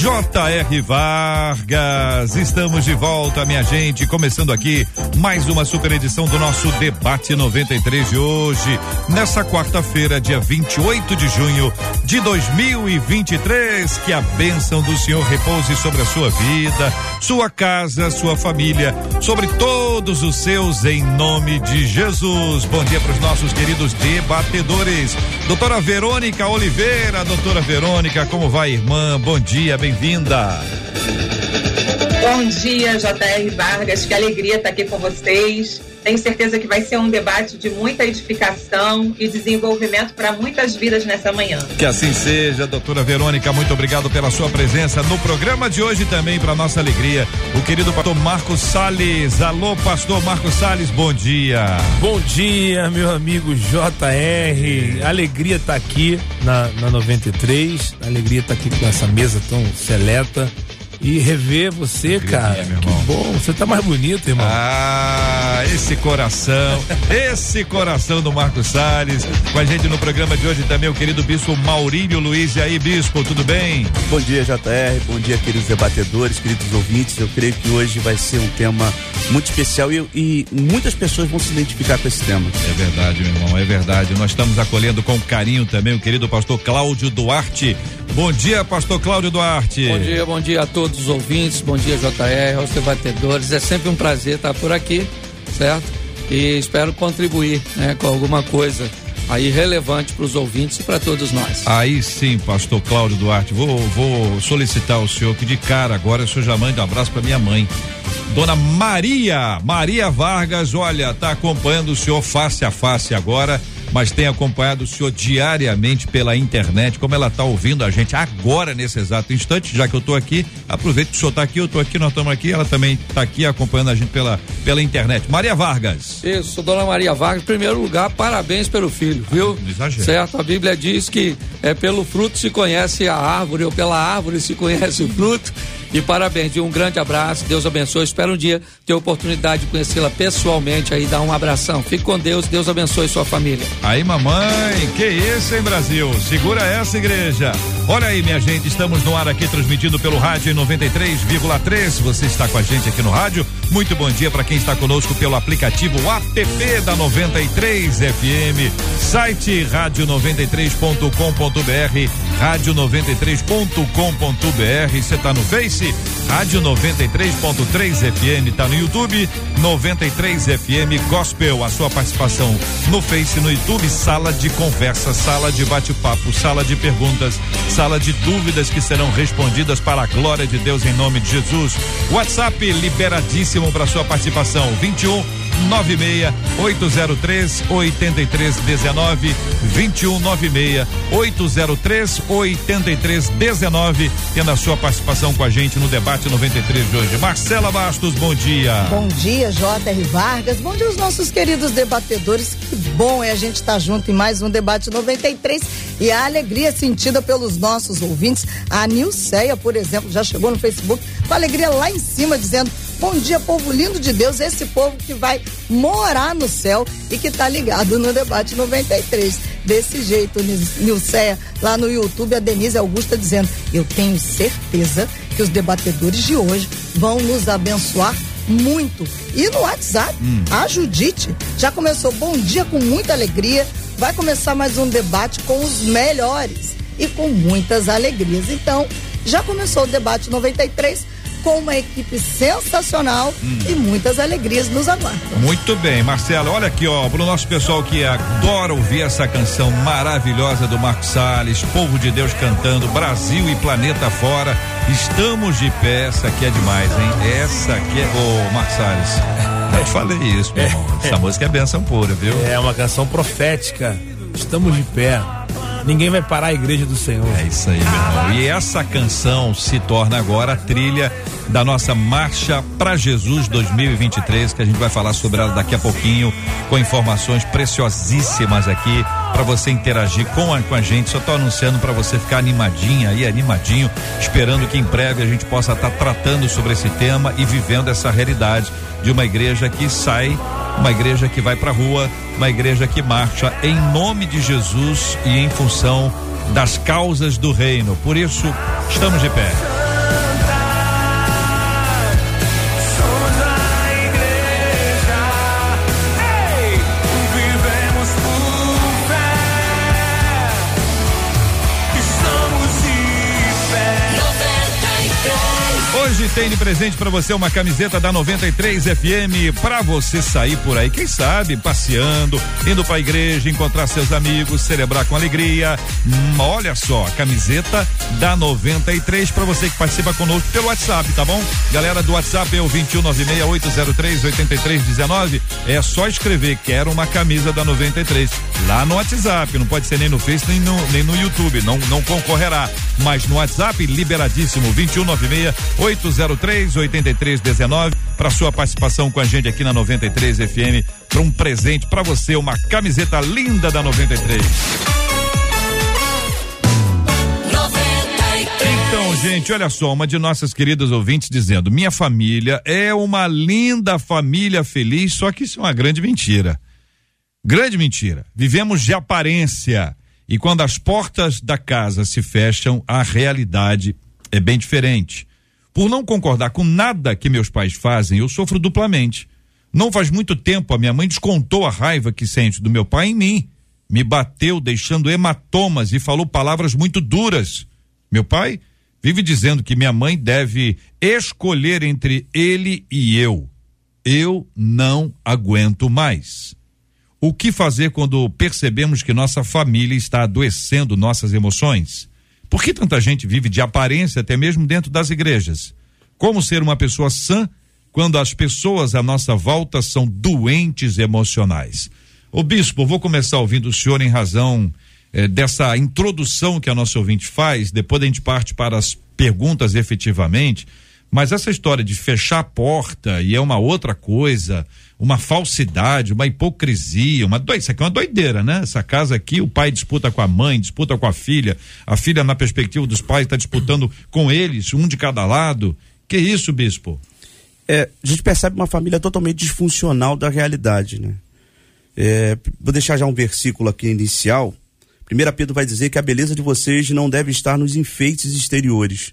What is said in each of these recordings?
J.R. Vargas, estamos de volta, minha gente, começando aqui mais uma super edição do nosso Debate 93 de hoje, nessa quarta-feira, dia 28 de junho de 2023. Que a bênção do Senhor repouse sobre a sua vida, sua casa, sua família, sobre todos os seus, em nome de Jesus. Bom dia para os nossos queridos debatedores. Doutora Verônica Oliveira, doutora Verônica, como vai, irmã? Bom dia bem-vinda. Bom dia, JR Vargas, que alegria estar aqui com vocês. Tenho certeza que vai ser um debate de muita edificação e desenvolvimento para muitas vidas nessa manhã. Que assim seja, doutora Verônica, muito obrigado pela sua presença no programa de hoje também, para nossa alegria. O querido pastor Marcos Sales. Alô, pastor Marcos Sales, bom dia. Bom dia, meu amigo JR. Alegria estar tá aqui na, na 93. Alegria estar tá aqui com essa mesa tão seleta e rever você, cara. que bom, você tá mais bonito, irmão. Ah, esse coração, esse coração do Marcos Salles. Com a gente no programa de hoje também o querido bispo Maurílio Luiz. E aí, bispo, tudo bem? Bom dia, JR. Bom dia, queridos debatedores, queridos ouvintes. Eu creio que hoje vai ser um tema muito especial e, e muitas pessoas vão se identificar com esse tema. É verdade, meu irmão, é verdade. Nós estamos acolhendo com carinho também o querido pastor Cláudio Duarte. Bom dia, pastor Cláudio Duarte. Bom dia, bom dia a todos os ouvintes, bom dia JR, aos debatedores. É sempre um prazer estar por aqui, certo? E espero contribuir né, com alguma coisa aí relevante para os ouvintes e para todos nós. Aí sim, pastor Cláudio Duarte, vou, vou solicitar ao senhor que de cara agora o senhor já mande um abraço para minha mãe. Dona Maria, Maria Vargas, olha, tá acompanhando o senhor face a face agora mas tem acompanhado o senhor diariamente pela internet, como ela está ouvindo a gente agora nesse exato instante, já que eu estou aqui, aproveito que o senhor está aqui, eu estou aqui, nós estamos aqui, ela também está aqui acompanhando a gente pela, pela internet. Maria Vargas. Isso, dona Maria Vargas, em primeiro lugar, parabéns pelo filho, viu? Ah, certo, a Bíblia diz que é pelo fruto se conhece a árvore, ou pela árvore se conhece o fruto. E parabéns, viu? Um grande abraço, Deus abençoe. Espero um dia ter a oportunidade de conhecê-la pessoalmente aí, dar um abração. Fique com Deus, Deus abençoe sua família. Aí, mamãe, que isso, hein, Brasil? Segura essa, igreja. Olha aí, minha gente, estamos no ar aqui transmitindo pelo rádio em 93,3. Você está com a gente aqui no rádio. Muito bom dia para quem está conosco pelo aplicativo app da 93 FM, site rádio93.com.br, rádio93.com.br. Você está no Face? Rádio 93.3 FM, tá no YouTube, 93 FM Gospel, a sua participação no Face, no YouTube, sala de conversa, sala de bate-papo, sala de perguntas, sala de dúvidas que serão respondidas para a glória de Deus em nome de Jesus. WhatsApp liberadíssimo para sua participação, 21 96 803 8319 2196 803 8319 tendo a sua participação com a gente no debate 93 de hoje. Marcela Bastos, bom dia. Bom dia, J.R. Vargas. Bom dia aos nossos queridos debatedores. Que bom é a gente estar tá junto em mais um debate 93 e a alegria sentida pelos nossos ouvintes. A Nilceia, por exemplo, já chegou no Facebook com alegria lá em cima dizendo Bom dia, povo lindo de Deus, esse povo que vai morar no céu e que está ligado no debate 93. Desse jeito, Nilceia, lá no YouTube, a Denise Augusta dizendo: Eu tenho certeza que os debatedores de hoje vão nos abençoar muito. E no WhatsApp, hum. a Judite já começou bom dia com muita alegria. Vai começar mais um debate com os melhores e com muitas alegrias. Então, já começou o debate 93 com uma equipe sensacional hum. e muitas alegrias nos aguardam. Muito bem, Marcelo, olha aqui, ó, pro nosso pessoal que adora ouvir essa canção maravilhosa do Marcos Salles, povo de Deus cantando, Brasil e planeta fora, estamos de pé, essa aqui é demais, hein? Essa aqui é, ô, Marcos Salles, eu falei isso, meu irmão, essa música é benção pura, viu? É uma canção profética, estamos de pé. Ninguém vai parar a igreja do Senhor. É isso aí, meu irmão. E essa canção se torna agora a trilha da nossa Marcha para Jesus 2023, que a gente vai falar sobre ela daqui a pouquinho, com informações preciosíssimas aqui para você interagir com a, com a gente. Só tô anunciando para você ficar animadinha aí, animadinho, esperando que em breve a gente possa estar tá tratando sobre esse tema e vivendo essa realidade de uma igreja que sai, uma igreja que vai para rua, uma igreja que marcha em nome de Jesus e em função das causas do reino. Por isso, estamos de pé. Hoje tem de presente para você uma camiseta da 93 FM para você sair por aí, quem sabe, passeando, indo para a igreja, encontrar seus amigos, celebrar com alegria. Hum, olha só, camiseta da 93 para você que participa conosco pelo WhatsApp, tá bom? Galera do WhatsApp é o 21968038319. É só escrever quero uma camisa da 93 lá no WhatsApp, não pode ser nem no Face nem no, nem no YouTube, não não concorrerá, mas no WhatsApp liberadíssimo 2196 803 8319 para sua participação com a gente aqui na 93 FM para um presente para você, uma camiseta linda da 93. Então, gente, olha só, uma de nossas queridas ouvintes dizendo: minha família é uma linda família feliz, só que isso é uma grande mentira. Grande mentira. Vivemos de aparência. E quando as portas da casa se fecham, a realidade é bem diferente. Por não concordar com nada que meus pais fazem, eu sofro duplamente. Não faz muito tempo a minha mãe descontou a raiva que sente do meu pai em mim. Me bateu deixando hematomas e falou palavras muito duras. Meu pai vive dizendo que minha mãe deve escolher entre ele e eu. Eu não aguento mais. O que fazer quando percebemos que nossa família está adoecendo nossas emoções? Por que tanta gente vive de aparência até mesmo dentro das igrejas? Como ser uma pessoa sã quando as pessoas à nossa volta são doentes emocionais? O bispo, vou começar ouvindo o senhor em razão eh, dessa introdução que a nossa ouvinte faz, depois a gente parte para as perguntas efetivamente. Mas essa história de fechar a porta e é uma outra coisa, uma falsidade, uma hipocrisia, uma doideira. Isso aqui é uma doideira, né? Essa casa aqui, o pai disputa com a mãe, disputa com a filha, a filha, na perspectiva dos pais, está disputando com eles, um de cada lado. Que isso, bispo? É, a gente percebe uma família totalmente disfuncional da realidade, né? É, vou deixar já um versículo aqui inicial. 1 Pedro vai dizer que a beleza de vocês não deve estar nos enfeites exteriores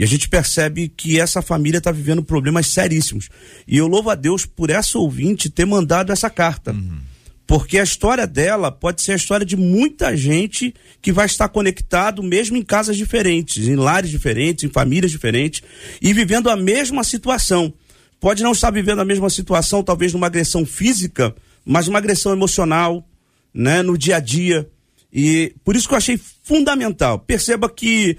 e a gente percebe que essa família está vivendo problemas seríssimos. E eu louvo a Deus por essa ouvinte ter mandado essa carta. Uhum. Porque a história dela pode ser a história de muita gente que vai estar conectado mesmo em casas diferentes, em lares diferentes, em famílias diferentes, e vivendo a mesma situação. Pode não estar vivendo a mesma situação, talvez numa agressão física, mas uma agressão emocional, né, no dia a dia. E por isso que eu achei fundamental. Perceba que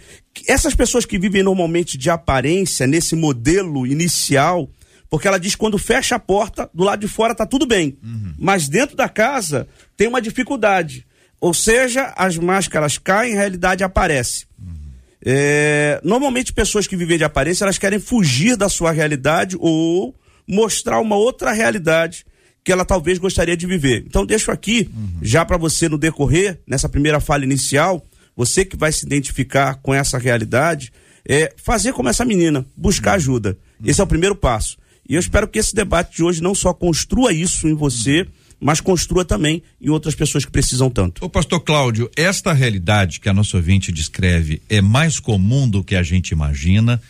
essas pessoas que vivem normalmente de aparência, nesse modelo inicial, porque ela diz que quando fecha a porta, do lado de fora tá tudo bem. Uhum. Mas dentro da casa tem uma dificuldade. Ou seja, as máscaras caem, a realidade aparece. Uhum. É, normalmente, pessoas que vivem de aparência, elas querem fugir da sua realidade ou mostrar uma outra realidade que ela talvez gostaria de viver. Então, deixo aqui, uhum. já para você no decorrer, nessa primeira fala inicial, você que vai se identificar com essa realidade, é fazer como essa menina, buscar ajuda. Esse é o primeiro passo. E eu espero que esse debate de hoje não só construa isso em você, mas construa também em outras pessoas que precisam tanto. O pastor Cláudio, esta realidade que a nossa ouvinte descreve é mais comum do que a gente imagina,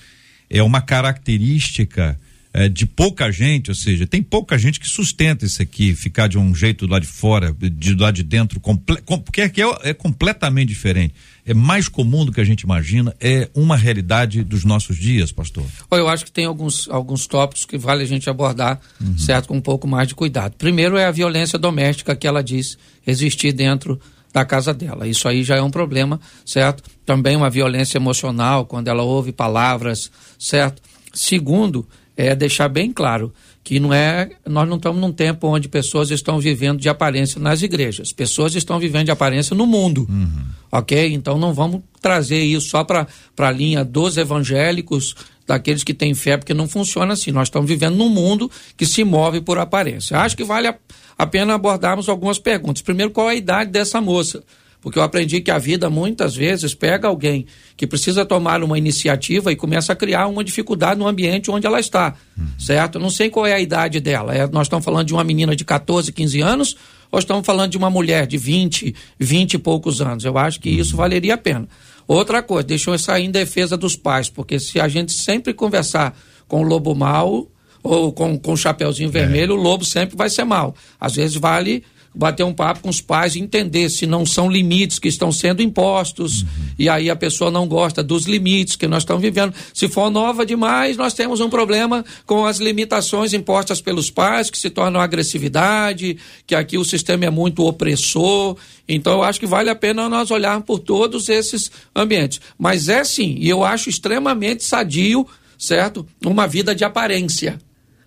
é uma característica é, de pouca gente, ou seja, tem pouca gente que sustenta isso aqui, ficar de um jeito do lado de fora, de do lado de dentro, porque aqui é, é, completamente diferente. É mais comum do que a gente imagina, é uma realidade dos nossos dias, pastor. Eu acho que tem alguns, alguns tópicos que vale a gente abordar, uhum. certo, com um pouco mais de cuidado. Primeiro é a violência doméstica que ela diz existir dentro da casa dela. Isso aí já é um problema, certo? Também uma violência emocional, quando ela ouve palavras, certo? Segundo, é deixar bem claro que não é, nós não estamos num tempo onde pessoas estão vivendo de aparência nas igrejas, pessoas estão vivendo de aparência no mundo, uhum. ok? Então não vamos trazer isso só para a linha dos evangélicos, daqueles que têm fé, porque não funciona assim. Nós estamos vivendo num mundo que se move por aparência. Acho que vale a, a pena abordarmos algumas perguntas. Primeiro, qual a idade dessa moça? Porque eu aprendi que a vida muitas vezes pega alguém que precisa tomar uma iniciativa e começa a criar uma dificuldade no ambiente onde ela está, uhum. certo? Não sei qual é a idade dela. É, nós estamos falando de uma menina de 14, 15 anos ou estamos falando de uma mulher de 20, 20 e poucos anos? Eu acho que isso valeria a pena. Outra coisa, deixou eu sair em defesa dos pais, porque se a gente sempre conversar com o lobo mau ou com, com o chapeuzinho é. vermelho, o lobo sempre vai ser mal. Às vezes vale bater um papo com os pais e entender se não são limites que estão sendo impostos uhum. e aí a pessoa não gosta dos limites que nós estamos vivendo. Se for nova demais, nós temos um problema com as limitações impostas pelos pais que se tornam agressividade, que aqui o sistema é muito opressor. Então eu acho que vale a pena nós olharmos por todos esses ambientes. Mas é sim, e eu acho extremamente sadio, certo? Uma vida de aparência.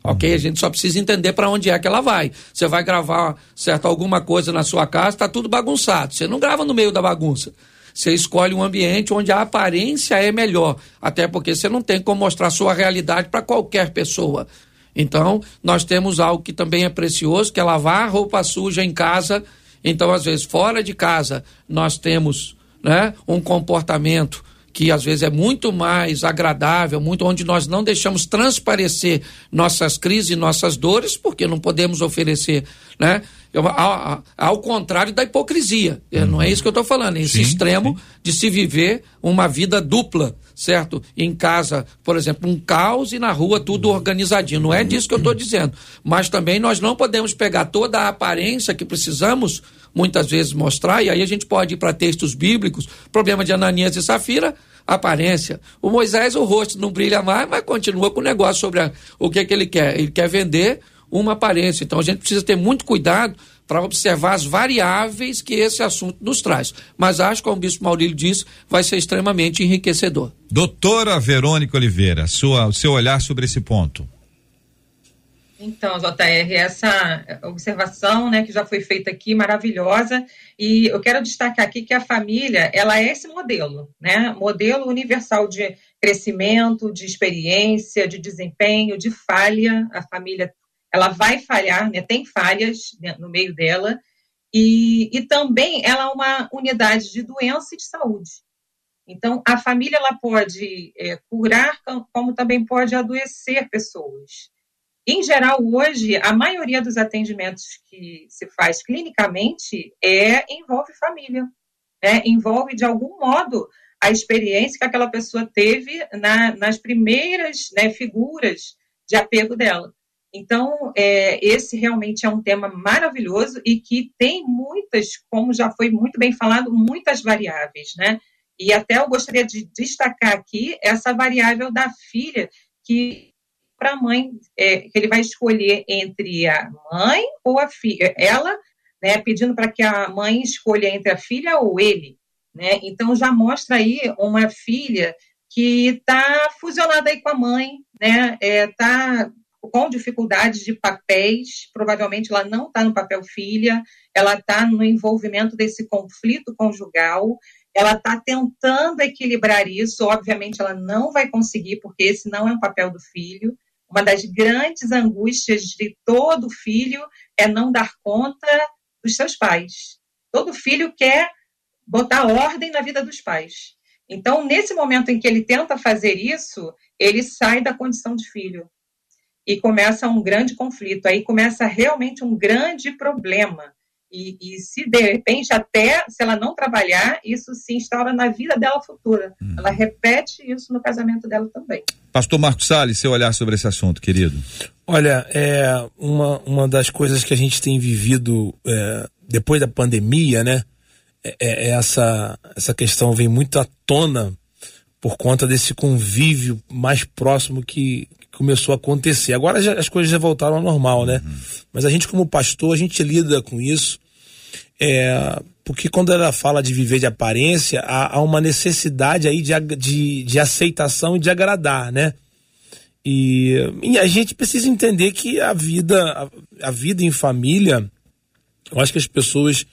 Ok? A gente só precisa entender para onde é que ela vai. Você vai gravar certo, alguma coisa na sua casa, está tudo bagunçado. Você não grava no meio da bagunça. Você escolhe um ambiente onde a aparência é melhor. Até porque você não tem como mostrar sua realidade para qualquer pessoa. Então, nós temos algo que também é precioso, que é lavar roupa suja em casa. Então, às vezes, fora de casa, nós temos né, um comportamento que às vezes é muito mais agradável, muito onde nós não deixamos transparecer nossas crises e nossas dores, porque não podemos oferecer, né? Ao, ao contrário da hipocrisia. Uhum. Não é isso que eu estou falando, é esse sim, extremo sim. de se viver uma vida dupla, certo? Em casa, por exemplo, um caos e na rua tudo organizadinho. Não é disso que eu estou dizendo. Mas também nós não podemos pegar toda a aparência que precisamos muitas vezes mostrar, e aí a gente pode ir para textos bíblicos, problema de Ananias e Safira, aparência. O Moisés, o rosto não brilha mais, mas continua com o negócio sobre a, o que, é que ele quer. Ele quer vender uma aparência. Então a gente precisa ter muito cuidado para observar as variáveis que esse assunto nos traz. Mas acho, como o bispo Maurílio disse, vai ser extremamente enriquecedor. Doutora Verônica Oliveira, sua, seu olhar sobre esse ponto. Então, JR, essa observação né, que já foi feita aqui, maravilhosa, e eu quero destacar aqui que a família, ela é esse modelo, né? Modelo universal de crescimento, de experiência, de desempenho, de falha. A família, ela vai falhar, né? Tem falhas né, no meio dela, e, e também ela é uma unidade de doença e de saúde. Então, a família, ela pode é, curar, como também pode adoecer pessoas. Em geral, hoje, a maioria dos atendimentos que se faz clinicamente é envolve família, né? envolve de algum modo a experiência que aquela pessoa teve na, nas primeiras né, figuras de apego dela. Então, é, esse realmente é um tema maravilhoso e que tem muitas, como já foi muito bem falado, muitas variáveis, né? E até eu gostaria de destacar aqui essa variável da filha, que para a mãe, é, que ele vai escolher entre a mãe ou a filha. Ela, né, pedindo para que a mãe escolha entre a filha ou ele. Né? Então já mostra aí uma filha que está fusionada aí com a mãe, né? É, com dificuldades de papéis, provavelmente ela não está no papel filha, ela está no envolvimento desse conflito conjugal, ela está tentando equilibrar isso, obviamente ela não vai conseguir, porque esse não é um papel do filho, uma das grandes angústias de todo filho é não dar conta dos seus pais. Todo filho quer botar ordem na vida dos pais. Então, nesse momento em que ele tenta fazer isso, ele sai da condição de filho e começa um grande conflito. Aí começa realmente um grande problema. E, e, se de repente, até se ela não trabalhar, isso se instaura na vida dela futura. Hum. Ela repete isso no casamento dela também. Pastor Marcos Salles, seu olhar sobre esse assunto, querido. Olha, é uma, uma das coisas que a gente tem vivido é, depois da pandemia, né? É, é, essa, essa questão vem muito à tona por conta desse convívio mais próximo que, começou a acontecer. Agora já, as coisas já voltaram ao normal, né? Uhum. Mas a gente, como pastor, a gente lida com isso é, porque quando ela fala de viver de aparência, há, há uma necessidade aí de, de, de, aceitação e de agradar, né? E, e, a gente precisa entender que a vida, a, a, vida em família, eu acho que as pessoas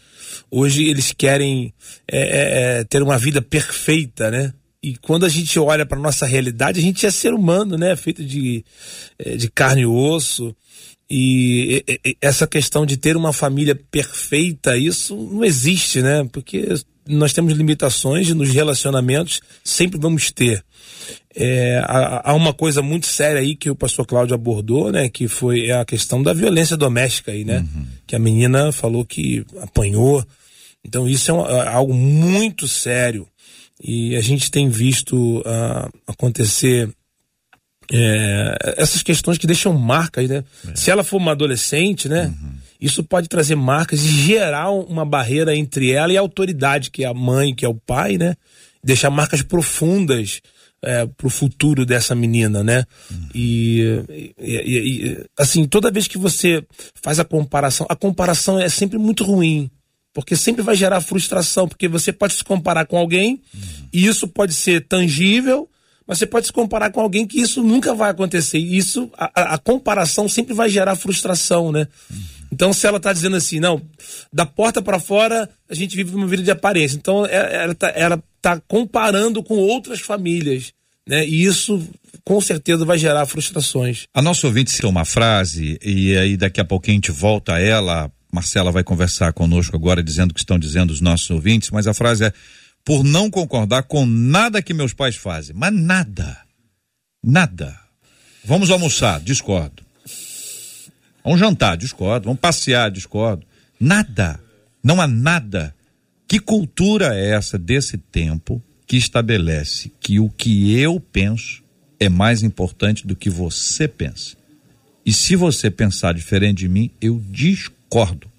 hoje eles querem é, é, é ter uma vida perfeita, né? E quando a gente olha para nossa realidade, a gente é ser humano, né? Feito de, é, de carne e osso. E, essa questão de ter uma família perfeita, isso não existe, né? Porque nós temos limitações nos relacionamentos, sempre vamos ter. É, há, há, uma coisa muito séria aí que o pastor Cláudio abordou, né? Que foi a questão da violência doméstica aí, né? Uhum. Que a menina falou que apanhou. Então isso é, um, é algo muito sério. E a gente tem visto uh, acontecer é, essas questões que deixam marcas, né? É. Se ela for uma adolescente, né? Uhum. Isso pode trazer marcas e gerar uma barreira entre ela e a autoridade, que é a mãe, que é o pai, né? Deixar marcas profundas é, pro futuro dessa menina, né? Uhum. E, e, e, assim, toda vez que você faz a comparação, a comparação é sempre muito ruim. Porque sempre vai gerar frustração, porque você pode se comparar com alguém, uhum. e isso pode ser tangível, mas você pode se comparar com alguém que isso nunca vai acontecer. E isso, a, a comparação sempre vai gerar frustração, né? Uhum. Então, se ela está dizendo assim, não, da porta para fora a gente vive uma vida de aparência. Então, é, ela está tá comparando com outras famílias, né? E isso com certeza vai gerar frustrações. A nossa ouvinte citou uma frase e aí daqui a pouquinho a gente volta a ela Marcela vai conversar conosco agora dizendo o que estão dizendo os nossos ouvintes, mas a frase é: por não concordar com nada que meus pais fazem. Mas nada. Nada. Vamos almoçar, discordo. Vamos jantar, discordo. Vamos passear, discordo. Nada. Não há nada. Que cultura é essa desse tempo que estabelece que o que eu penso é mais importante do que você pensa? E se você pensar diferente de mim, eu discordo concordo.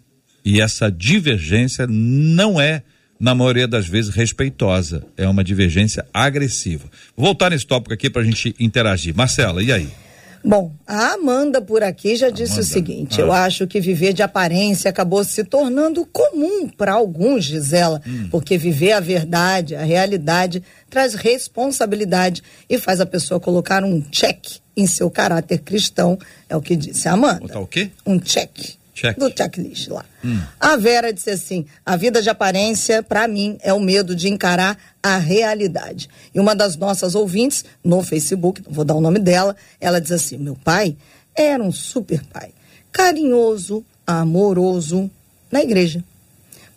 E essa divergência não é, na maioria das vezes, respeitosa. É uma divergência agressiva. Vou voltar nesse tópico aqui para a gente interagir. Marcela, e aí? Bom, a Amanda por aqui já disse Amanda. o seguinte: ah. eu acho que viver de aparência acabou se tornando comum para alguns, Gisela, hum. porque viver a verdade, a realidade, traz responsabilidade e faz a pessoa colocar um check em seu caráter cristão, é o que disse a Amanda. Botar o quê? Um check. Check. do checklist lá. Hum. A Vera disse assim: a vida de aparência, para mim, é o medo de encarar a realidade. E uma das nossas ouvintes, no Facebook, vou dar o nome dela, ela diz assim: meu pai era um super pai, carinhoso, amoroso, na igreja.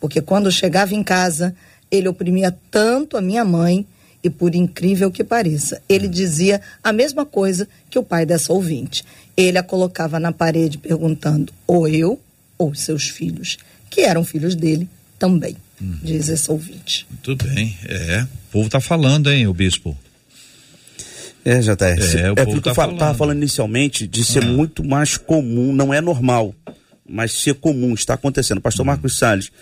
Porque quando chegava em casa, ele oprimia tanto a minha mãe, e por incrível que pareça, ele dizia a mesma coisa que o pai dessa ouvinte ele a colocava na parede perguntando ou eu ou seus filhos, que eram filhos dele também, uhum. diz esse ouvinte. Muito bem, é. O povo está falando, hein, o bispo? É, já tá. É, é, o é porque tá eu falando. tava falando inicialmente de ser ah. muito mais comum, não é normal, mas ser comum, está acontecendo. Pastor uhum. Marcos Salles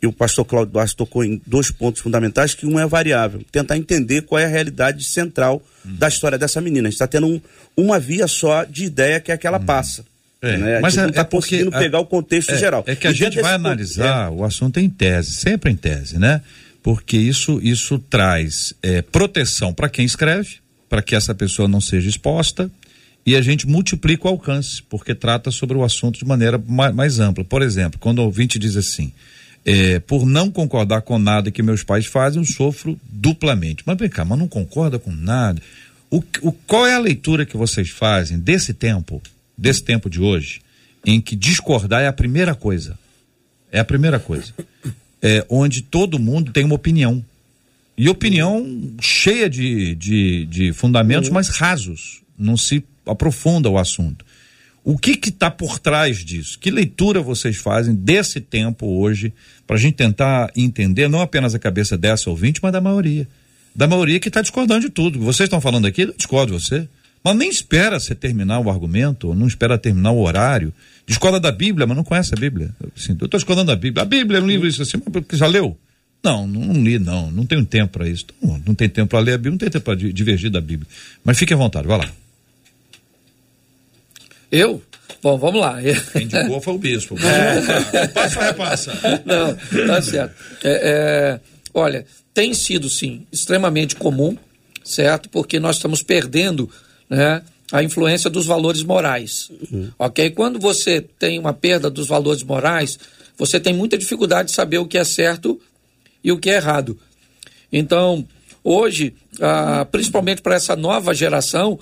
e o pastor Cláudio Duarte tocou em dois pontos fundamentais, que um é variável. Tentar entender qual é a realidade central uhum. da história dessa menina. A gente está tendo um, uma via só de ideia que é que ela uhum. passa. É, né? mas é, não está é conseguindo pegar o contexto é, geral. É que a gente vai analisar é. o assunto em tese, sempre em tese, né? Porque isso, isso traz é, proteção para quem escreve, para que essa pessoa não seja exposta, e a gente multiplica o alcance, porque trata sobre o assunto de maneira mais, mais ampla. Por exemplo, quando o ouvinte diz assim, é, por não concordar com nada que meus pais fazem, eu sofro duplamente. Mas vem cá, mas não concorda com nada. O, o, qual é a leitura que vocês fazem desse tempo, desse tempo de hoje, em que discordar é a primeira coisa? É a primeira coisa. É, onde todo mundo tem uma opinião. E opinião cheia de, de, de fundamentos, uhum. mas rasos. Não se aprofunda o assunto. O que está por trás disso? Que leitura vocês fazem desse tempo hoje para a gente tentar entender não apenas a cabeça dessa ouvinte, mas da maioria. Da maioria que está discordando de tudo. Vocês estão falando aqui, eu discordo de você. Mas nem espera você terminar o argumento, não espera terminar o horário. Discorda da Bíblia, mas não conhece a Bíblia. Assim, eu estou discordando da Bíblia. A Bíblia é um livro isso assim, mas já leu? Não, não, não li, não. Não tenho tempo para isso. Não, não tem tempo para ler a Bíblia, não tem tempo para divergir da Bíblia. Mas fique à vontade, vai lá. Eu? Bom, vamos lá. Quem indicou foi o bispo. É. Passa ou repassa? Não, tá certo. É, é, olha, tem sido, sim, extremamente comum, certo? Porque nós estamos perdendo né, a influência dos valores morais. Uhum. Ok? Quando você tem uma perda dos valores morais, você tem muita dificuldade de saber o que é certo e o que é errado. Então, hoje, ah, principalmente para essa nova geração,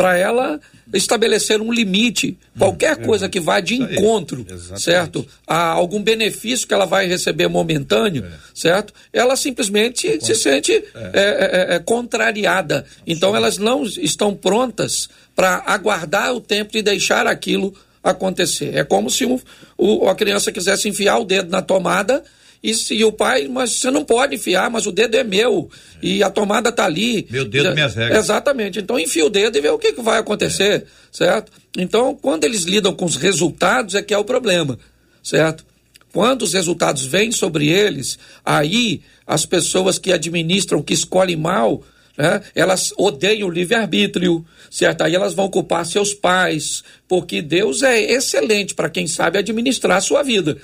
para ela estabelecer um limite, qualquer hum, coisa que vá de encontro, certo? A algum benefício que ela vai receber momentâneo, é. certo? Ela simplesmente se sente é. É, é, é, contrariada. Então elas não estão prontas para aguardar o tempo de deixar aquilo acontecer. É como se um, o, a criança quisesse enfiar o dedo na tomada e, e o pai, mas você não pode enfiar, mas o dedo é meu. É. E a tomada está ali. Meu dedo, minhas regras. Exatamente. Então enfia o dedo e vê o que, que vai acontecer, é. certo? Então, quando eles lidam com os resultados, é que é o problema, certo? Quando os resultados vêm sobre eles, aí as pessoas que administram, que escolhem mal, né, elas odeiam o livre-arbítrio, certo? Aí elas vão culpar seus pais, porque Deus é excelente para quem sabe administrar a sua vida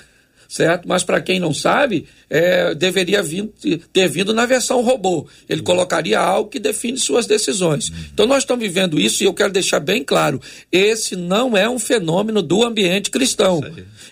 certo? Mas para quem não sabe, é, deveria vir, ter vindo na versão robô. Ele colocaria algo que define suas decisões. Então nós estamos vivendo isso e eu quero deixar bem claro: esse não é um fenômeno do ambiente cristão.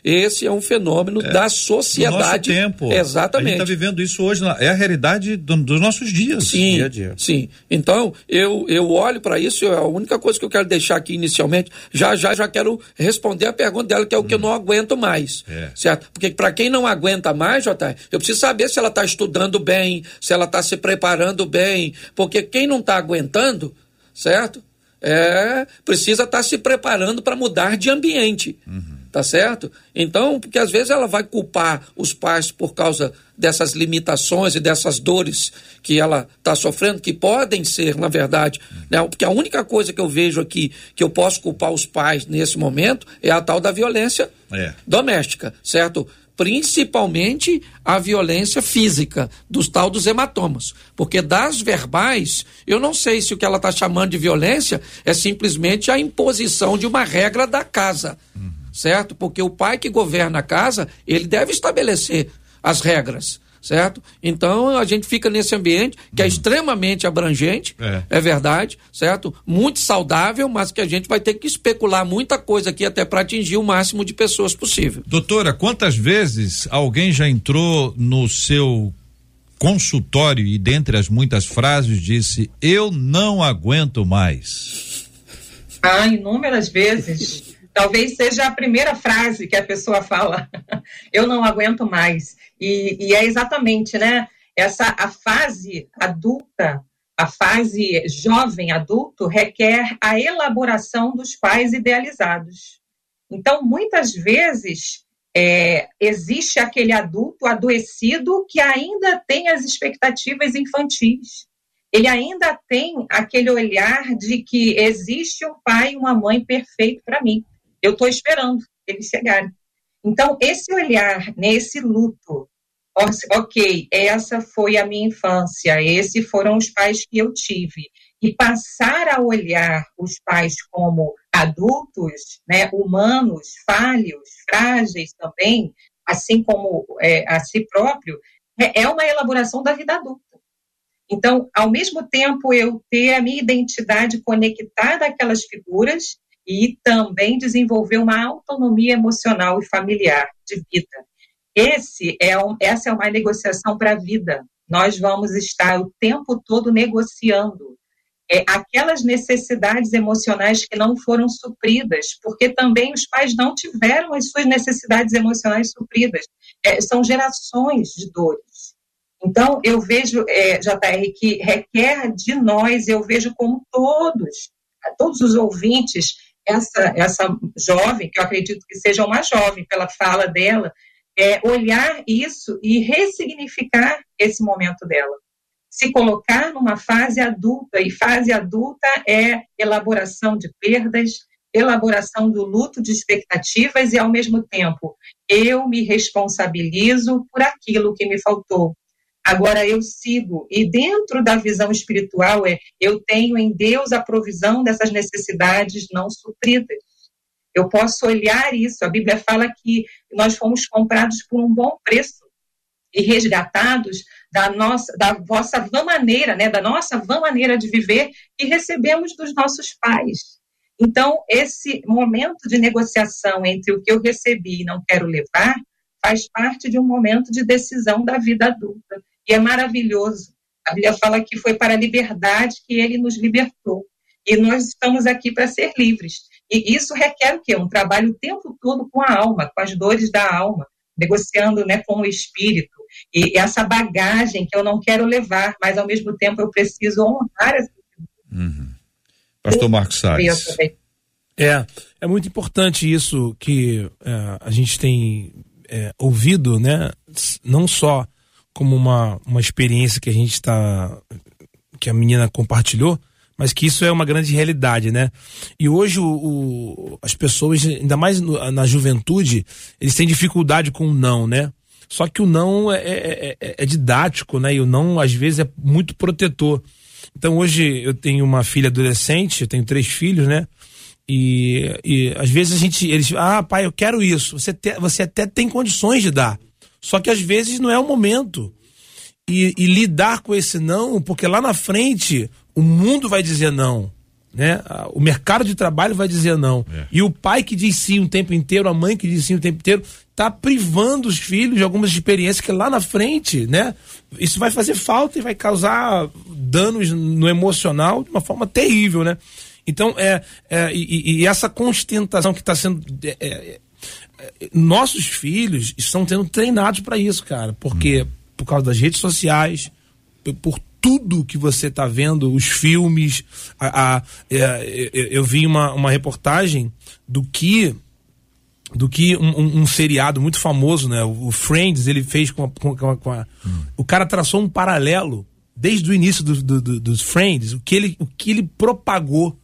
Esse é um fenômeno é, da sociedade. Do nosso tempo. Exatamente. A gente está vivendo isso hoje, é a realidade do, dos nossos dias. Sim, dia dia. sim. Então eu, eu olho para isso, a única coisa que eu quero deixar aqui inicialmente, já já já quero responder a pergunta dela, que é o que hum. eu não aguento mais. É. Certo? Porque para quem não aguenta mais, Jota, eu preciso saber se ela está estudando bem, se ela está se preparando bem, porque quem não está aguentando, certo? É, precisa estar tá se preparando para mudar de ambiente. Uhum. Tá certo? Então, porque às vezes ela vai culpar os pais por causa dessas limitações e dessas dores que ela está sofrendo, que podem ser, na verdade, né? porque a única coisa que eu vejo aqui que eu posso culpar os pais nesse momento é a tal da violência é. doméstica, certo? principalmente a violência física, dos tal dos hematomas. Porque das verbais, eu não sei se o que ela está chamando de violência é simplesmente a imposição de uma regra da casa. Uhum. Certo? Porque o pai que governa a casa, ele deve estabelecer as regras certo? Então a gente fica nesse ambiente que é uhum. extremamente abrangente, é. é. verdade, certo? Muito saudável, mas que a gente vai ter que especular muita coisa aqui até para atingir o máximo de pessoas possível. Doutora, quantas vezes alguém já entrou no seu consultório e dentre as muitas frases disse: "Eu não aguento mais"? Ah, inúmeras vezes. Talvez seja a primeira frase que a pessoa fala. Eu não aguento mais. E, e, é exatamente, né? Essa a fase adulta, a fase jovem adulto requer a elaboração dos pais idealizados. Então, muitas vezes é, existe aquele adulto adoecido que ainda tem as expectativas infantis. Ele ainda tem aquele olhar de que existe um pai e uma mãe perfeito para mim. Eu estou esperando eles chegarem. Então, esse olhar nesse luto, ok, essa foi a minha infância, esses foram os pais que eu tive, e passar a olhar os pais como adultos, né, humanos, falhos, frágeis também, assim como é, a si próprio, é, é uma elaboração da vida adulta. Então, ao mesmo tempo, eu ter a minha identidade conectada àquelas figuras, e também desenvolver uma autonomia emocional e familiar de vida. Esse é um, essa é uma negociação para a vida. Nós vamos estar o tempo todo negociando é, aquelas necessidades emocionais que não foram supridas, porque também os pais não tiveram as suas necessidades emocionais supridas. É, são gerações de dores. Então, eu vejo, é, JR, que requer de nós, eu vejo como todos, todos os ouvintes, essa, essa jovem, que eu acredito que seja uma jovem pela fala dela, é olhar isso e ressignificar esse momento dela. Se colocar numa fase adulta, e fase adulta é elaboração de perdas, elaboração do luto de expectativas e, ao mesmo tempo, eu me responsabilizo por aquilo que me faltou. Agora eu sigo. E dentro da visão espiritual é eu tenho em Deus a provisão dessas necessidades não supridas. Eu posso olhar isso. A Bíblia fala que nós fomos comprados por um bom preço e resgatados da nossa, da vossa vã maneira, né, da nossa vã maneira de viver que recebemos dos nossos pais. Então, esse momento de negociação entre o que eu recebi e não quero levar faz parte de um momento de decisão da vida adulta. E é maravilhoso. A Bíblia fala que foi para a liberdade que ele nos libertou. E nós estamos aqui para ser livres. E isso requer o quê? Um trabalho o tempo todo com a alma, com as dores da alma, negociando né, com o espírito. E essa bagagem que eu não quero levar, mas ao mesmo tempo eu preciso honrar essa uhum. Pastor Marcos Salles. É, é muito importante isso que é, a gente tem é, ouvido, né? Não só como uma, uma experiência que a gente está. que a menina compartilhou, mas que isso é uma grande realidade, né? E hoje o, o, as pessoas, ainda mais no, na juventude, eles têm dificuldade com o não, né? Só que o não é, é, é, é, didático, né? E o não, às vezes, é muito protetor. Então, hoje eu tenho uma filha adolescente, eu tenho três filhos, né? E, e às vezes a gente, eles, ah, pai, eu quero isso. Você, te, você até tem condições de dar. Só que às vezes não é o momento. E, e lidar com esse não, porque lá na frente o mundo vai dizer não. Né? O mercado de trabalho vai dizer não. É. E o pai que diz sim o tempo inteiro, a mãe que diz sim o tempo inteiro, está privando os filhos de algumas experiências que lá na frente, né? Isso vai fazer falta e vai causar danos no emocional de uma forma terrível, né? Então, é, é e, e essa constentação que está sendo. É, é, nossos filhos estão sendo treinados para isso, cara. Porque hum. por causa das redes sociais, por tudo que você está vendo, os filmes. A, a, é, eu vi uma, uma reportagem do que do que um, um, um, seriado muito famoso, né? O Friends, ele fez com a. Com, com a hum. O cara traçou um paralelo desde o início do, do, do, dos Friends, o que ele, o que ele propagou.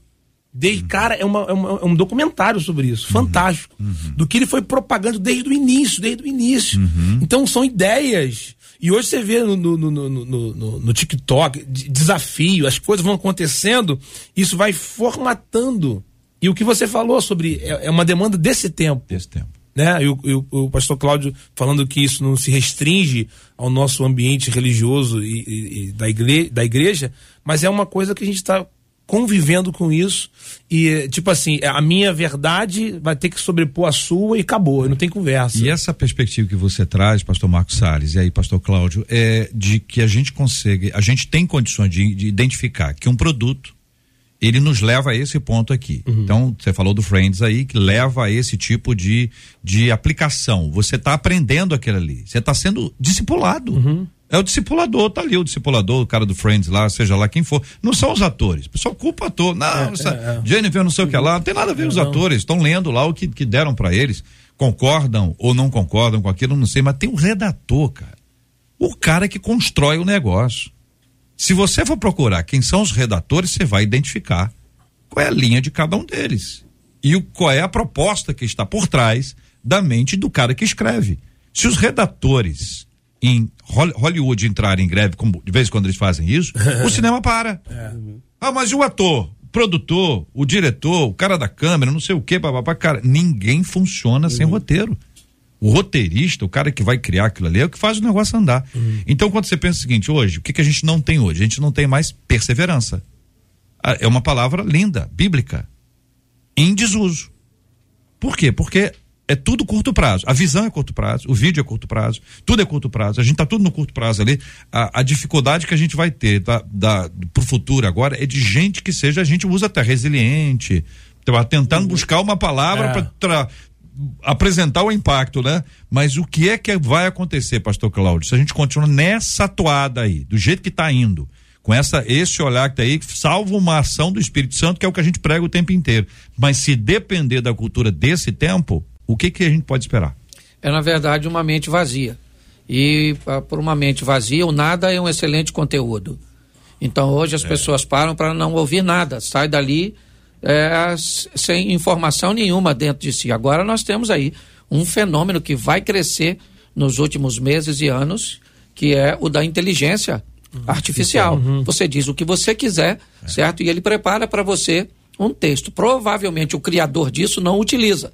Desde, uhum. Cara, é, uma, é, uma, é, um documentário sobre isso, uhum. fantástico. Uhum. Do que ele foi propagando desde o início, desde o início. Uhum. Então são ideias e hoje você vê no, no, no, no, no TikTok desafio, as coisas vão acontecendo, isso vai formatando. E o que você falou sobre é, é uma demanda desse tempo. Desse tempo. Né? E o, e o, pastor Cláudio falando que isso não se restringe ao nosso ambiente religioso e, e, e da, igreja, da igreja, mas é uma coisa que a gente está convivendo com isso e tipo assim a minha verdade vai ter que sobrepor a sua e acabou não tem conversa e essa perspectiva que você traz pastor Marcos Salles e aí pastor Cláudio é de que a gente consegue a gente tem condições de, de identificar que um produto ele nos leva a esse ponto aqui. Uhum. Então, você falou do Friends aí, que leva a esse tipo de, de aplicação. Você está aprendendo aquilo ali. Você está sendo discipulado. Uhum. É o discipulador, tá ali o discipulador, o cara do Friends lá, seja lá quem for. Não são os atores. O pessoal culpa ator. Não, é, essa, é, é. Jennifer não sei o que lá. Não tem nada a ver os atores. Estão lendo lá o que, que deram para eles. Concordam ou não concordam com aquilo, não sei, mas tem um redator, cara. O cara que constrói o negócio. Se você for procurar quem são os redatores, você vai identificar qual é a linha de cada um deles. E o, qual é a proposta que está por trás da mente do cara que escreve. Se os redatores em Hollywood entrar em greve, como de vez em quando eles fazem isso, o cinema para. É. Ah, mas e o ator, o produtor, o diretor, o cara da câmera, não sei o que, papapá, cara, ninguém funciona uhum. sem roteiro. O roteirista, o cara que vai criar aquilo ali, é o que faz o negócio andar. Uhum. Então, quando você pensa o seguinte, hoje, o que, que a gente não tem hoje? A gente não tem mais perseverança. Ah, é uma palavra linda, bíblica, em desuso. Por quê? Porque é tudo curto prazo. A visão é curto prazo, o vídeo é curto prazo, tudo é curto prazo. A gente está tudo no curto prazo ali. A, a, dificuldade que a gente vai ter da, da, pro futuro agora é de gente que seja, a gente usa até resiliente, tá tentando buscar uma palavra é. para apresentar o impacto, né? Mas o que é que vai acontecer, pastor Cláudio? Se a gente continua nessa toada aí, do jeito que está indo, com essa esse olhar que tá aí, salvo uma ação do Espírito Santo, que é o que a gente prega o tempo inteiro. Mas se depender da cultura desse tempo, o que, que a gente pode esperar? É, na verdade, uma mente vazia. E uh, por uma mente vazia, o nada é um excelente conteúdo. Então hoje as é. pessoas param para não ouvir nada, sai dali é, sem informação nenhuma dentro de si. Agora nós temos aí um fenômeno que vai crescer nos últimos meses e anos, que é o da inteligência uhum. artificial. Uhum. Você diz o que você quiser, é. certo? E ele prepara para você um texto. Provavelmente o criador disso não utiliza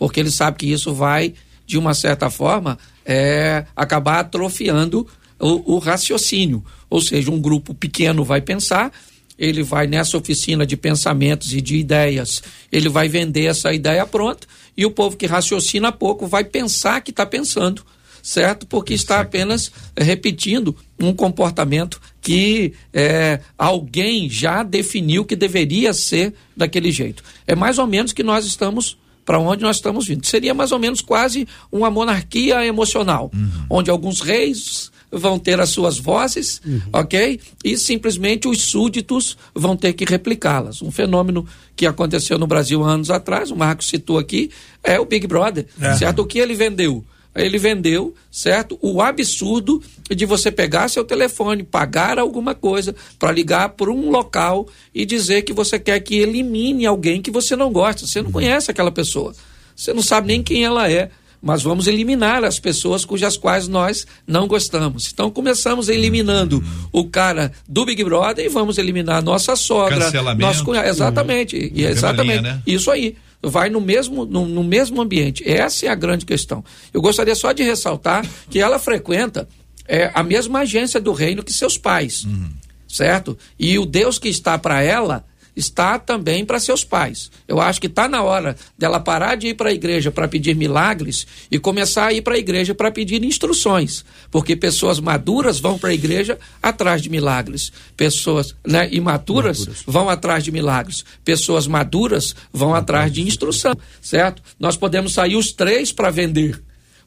porque ele sabe que isso vai, de uma certa forma, é, acabar atrofiando o, o raciocínio. Ou seja, um grupo pequeno vai pensar ele vai nessa oficina de pensamentos e de ideias, ele vai vender essa ideia pronta e o povo que raciocina pouco vai pensar que está pensando, certo? Porque está apenas repetindo um comportamento que é, alguém já definiu que deveria ser daquele jeito. É mais ou menos que nós estamos para onde nós estamos vindo. Seria mais ou menos quase uma monarquia emocional, uhum. onde alguns reis vão ter as suas vozes, uhum. ok? E simplesmente os súditos vão ter que replicá-las. Um fenômeno que aconteceu no Brasil anos atrás, o Marcos citou aqui, é o Big Brother, é. certo? O que ele vendeu? Ele vendeu, certo? O absurdo de você pegar seu telefone, pagar alguma coisa para ligar por um local e dizer que você quer que elimine alguém que você não gosta. Você não uhum. conhece aquela pessoa. Você não sabe nem quem ela é mas vamos eliminar as pessoas cujas quais nós não gostamos. Então começamos eliminando uhum. o cara do Big Brother e vamos eliminar a nossa sogra, nosso cunhado. Exatamente, uhum. e exatamente. Né? Isso aí. Vai no mesmo, no, no mesmo ambiente. Essa é a grande questão. Eu gostaria só de ressaltar que ela frequenta é, a mesma agência do reino que seus pais. Uhum. Certo? E o Deus que está para ela está também para seus pais. Eu acho que está na hora dela parar de ir para a igreja para pedir milagres e começar a ir para a igreja para pedir instruções, porque pessoas maduras vão para a igreja atrás de milagres, pessoas né, imaturas maduras. vão atrás de milagres, pessoas maduras vão atrás de instrução, certo? Nós podemos sair os três para vender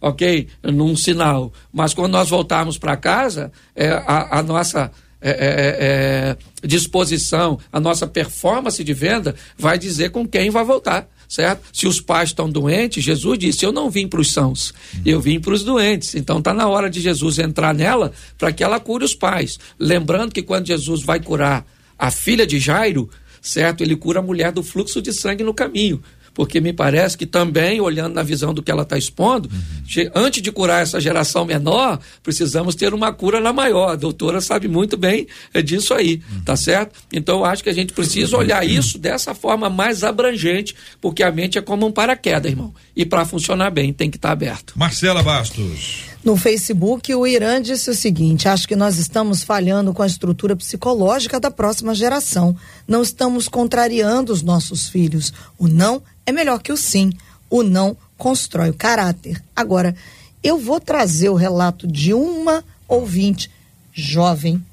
ok? Num sinal. Mas quando nós voltarmos para casa, é, a, a, nossa é, é, é, é, disposição, a nossa performance de venda vai dizer com quem vai voltar. Certo? Se os pais estão doentes, Jesus disse: Eu não vim para os sãos, eu vim para os doentes. Então está na hora de Jesus entrar nela para que ela cure os pais. Lembrando que quando Jesus vai curar a filha de Jairo, certo? Ele cura a mulher do fluxo de sangue no caminho porque me parece que também, olhando na visão do que ela está expondo, uhum. antes de curar essa geração menor, precisamos ter uma cura na maior. A doutora sabe muito bem é disso aí, uhum. tá certo? Então eu acho que a gente precisa olhar isso dessa forma mais abrangente, porque a mente é como um paraquedas, irmão. E para funcionar bem, tem que estar tá aberto. Marcela Bastos. No Facebook, o Irã disse o seguinte: acho que nós estamos falhando com a estrutura psicológica da próxima geração. Não estamos contrariando os nossos filhos. O não é melhor que o sim. O não constrói o caráter. Agora, eu vou trazer o relato de uma ouvinte jovem,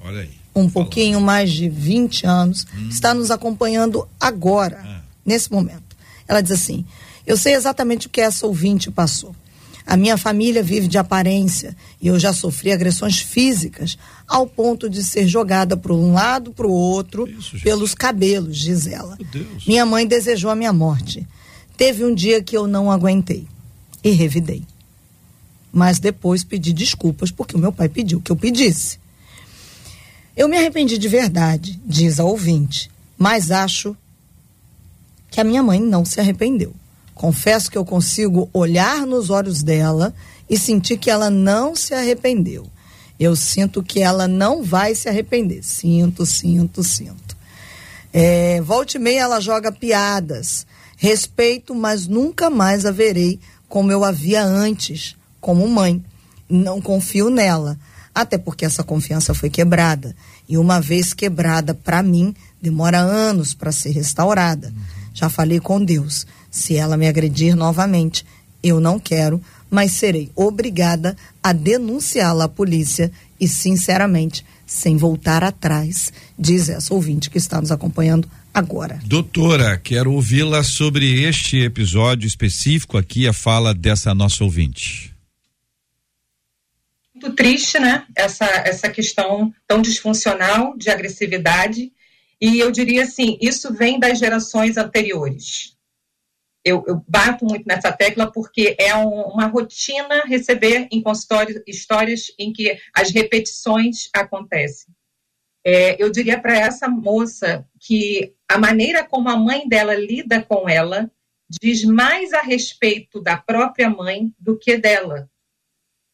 um pouquinho mais de 20 anos, hum. está nos acompanhando agora, ah. nesse momento. Ela diz assim: Eu sei exatamente o que essa ouvinte passou. A minha família vive de aparência e eu já sofri agressões físicas ao ponto de ser jogada para um lado, para o outro, Isso, pelos cabelos, diz ela. Minha mãe desejou a minha morte. Teve um dia que eu não aguentei e revidei. Mas depois pedi desculpas porque o meu pai pediu que eu pedisse. Eu me arrependi de verdade, diz a ouvinte, mas acho que a minha mãe não se arrependeu. Confesso que eu consigo olhar nos olhos dela e sentir que ela não se arrependeu. Eu sinto que ela não vai se arrepender. Sinto, sinto, sinto. É, volte e meia ela joga piadas. Respeito, mas nunca mais a verei como eu havia antes, como mãe. Não confio nela. Até porque essa confiança foi quebrada. E uma vez quebrada, para mim, demora anos para ser restaurada. Uhum. Já falei com Deus se ela me agredir novamente, eu não quero, mas serei obrigada a denunciá-la à polícia e, sinceramente, sem voltar atrás, diz essa ouvinte que está nos acompanhando agora. Doutora, quero ouvi-la sobre este episódio específico aqui, a fala dessa nossa ouvinte. Muito triste, né? Essa, essa questão tão disfuncional de agressividade. E eu diria assim: isso vem das gerações anteriores eu, eu, bato muito nessa tecla porque é um, uma rotina receber em consultório histórias em que as repetições acontecem. É, eu diria para essa moça que a maneira como a mãe dela lida com ela diz mais a respeito da própria mãe do que dela.